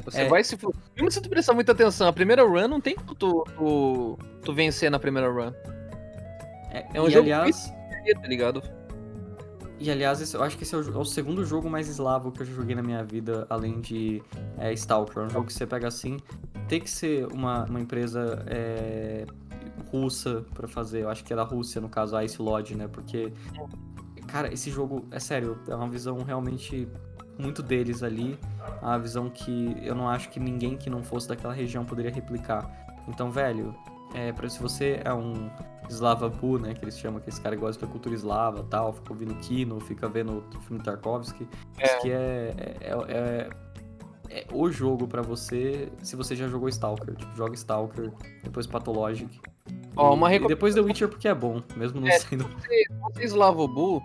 Você É. vai se. Mesmo se tu prestar muita atenção, a primeira run não tem como tu, tu, tu vencer na primeira run. É, É um e jogo aliás, Tá ligado? e aliás, esse- eu acho que esse é o, é o segundo jogo mais eslavo que eu já joguei na minha vida, além de é, Stalker. É um jogo que você pega assim, tem que ser uma, uma empresa é, russa pra fazer. Eu acho que é da Rússia, no caso, a Ice Lodge, né? Porque, cara, esse jogo, é sério, é uma visão realmente muito deles ali. É uma visão que eu não acho que ninguém que não fosse daquela região poderia replicar. Então, velho, é, pra, se você é um Slava Bu, né, que eles chamam, que esse cara gosta da cultura eslava tal, fica ouvindo Kino, fica vendo o filme Tarkovsky, isso que é, é, é, é o jogo pra você, se você já jogou Stalker, tipo, joga Stalker, depois Pathologic. Ó, E- uma e depois The Witcher porque é bom, mesmo não É, sendo... Você, você Slavobu,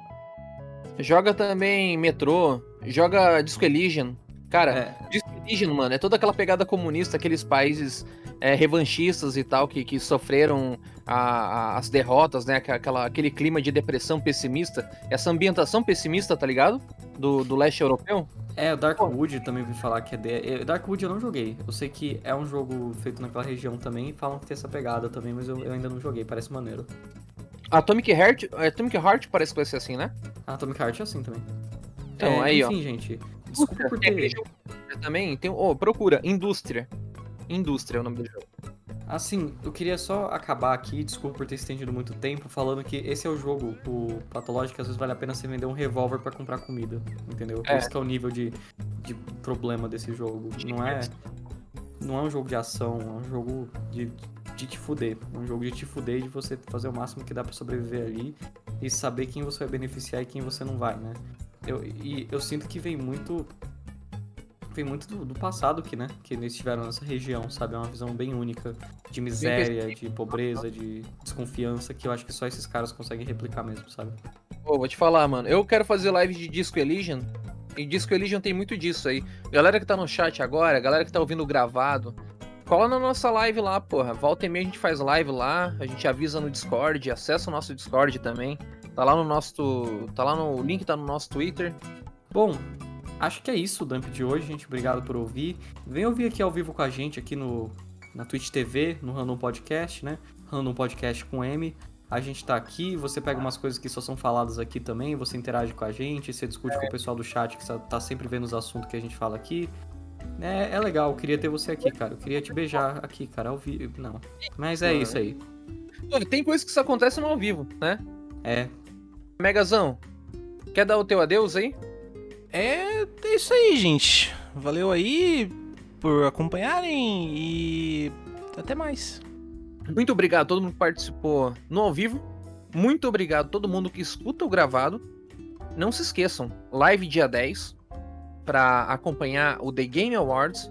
joga também Metro, joga Disco Elysian. Cara, É, Disco Elysium, mano, é toda aquela pegada comunista, aqueles países é, revanchistas e tal, que, que sofreram a- a- as derrotas, né? Aquela, aquele clima de depressão pessimista, essa ambientação pessimista, tá ligado? Do, do leste europeu. é, o Darkwood também ouvi falar que é de... é, Darkwood eu não joguei. Eu sei que é um jogo feito naquela região também e falam que tem essa pegada também, mas eu, eu ainda não joguei, parece maneiro. Atomic Heart, Atomic Heart parece que vai ser assim, né? Atomic Heart é assim também. Então, É, aí, ó. enfim, gente. Desculpa por ter. também tem. Oh, procura, Indústria. Indústria é o nome do jogo. Assim, eu queria só acabar aqui, desculpa por ter estendido muito tempo, falando que esse é o jogo, o Patológico, às vezes vale a pena você vender um revólver pra comprar comida, entendeu? É. Esse que é o nível de, de problema desse jogo. Não é, não é um jogo de ação, é um jogo de, de te fuder. É um jogo de te fuder e de você fazer o máximo que dá pra sobreviver ali e saber quem você vai beneficiar e quem você não vai, né? Eu, e eu sinto que vem muito vem muito do, do passado que, né? Que eles tiveram nessa região, sabe? É uma visão bem única de miséria, de pobreza, de desconfiança, que eu acho que só esses caras conseguem replicar mesmo, sabe? Pô, vou te falar, mano. Eu quero fazer live de Disco Elysium. E Disco Elysium tem muito disso aí. Galera que tá no chat agora, galera que tá ouvindo gravado, cola na nossa live lá, porra. Volta e meia a gente faz live lá, a gente avisa no Discord, acessa o nosso Discord também. Tá lá no nosso. Tá lá no. O link tá no nosso Twitter. Bom, acho que é isso o Dump de hoje, gente. Obrigado por ouvir. Vem ouvir aqui ao vivo com a gente aqui no na Twitch TV, no Random Podcast, né? Random Podcast com M. A gente tá aqui, você pega umas coisas que só são faladas aqui também, você interage com a gente, você discute com o pessoal do chat que tá sempre vendo os assuntos que a gente fala aqui. É, é legal, eu queria ter você aqui, cara. Eu queria te beijar aqui, cara, ao vivo. Não. Mas é isso aí. Pô, tem coisas que só acontecem no ao vivo, né? É. Megazão, quer dar o teu adeus aí? É, é isso aí, gente. Valeu aí por acompanharem e até mais. Muito obrigado a todo mundo que participou no ao vivo. Muito obrigado a todo mundo que escuta o gravado. Não se esqueçam, live dia 10 para acompanhar o The Game Awards,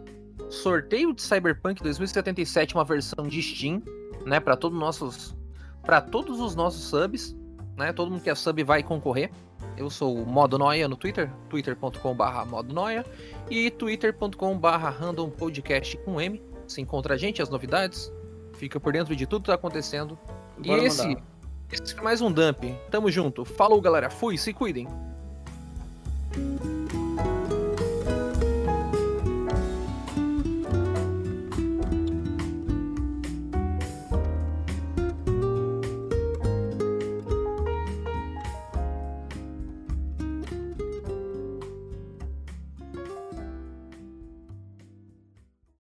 sorteio de Cyberpunk 2077, uma versão de Steam, né, para todos nossos para todos os nossos subs, né? Todo mundo que é sub vai concorrer. Eu sou o Modo Noia no Twitter, twitter.com/barra Modo Noia e twitter.com/barra Random Podcast com M. Se encontra a gente, as novidades, fica por dentro de tudo que tá acontecendo. Bora e esse, mandar. esse foi mais um dump. Tamo junto. Falou, galera. Fui, se cuidem.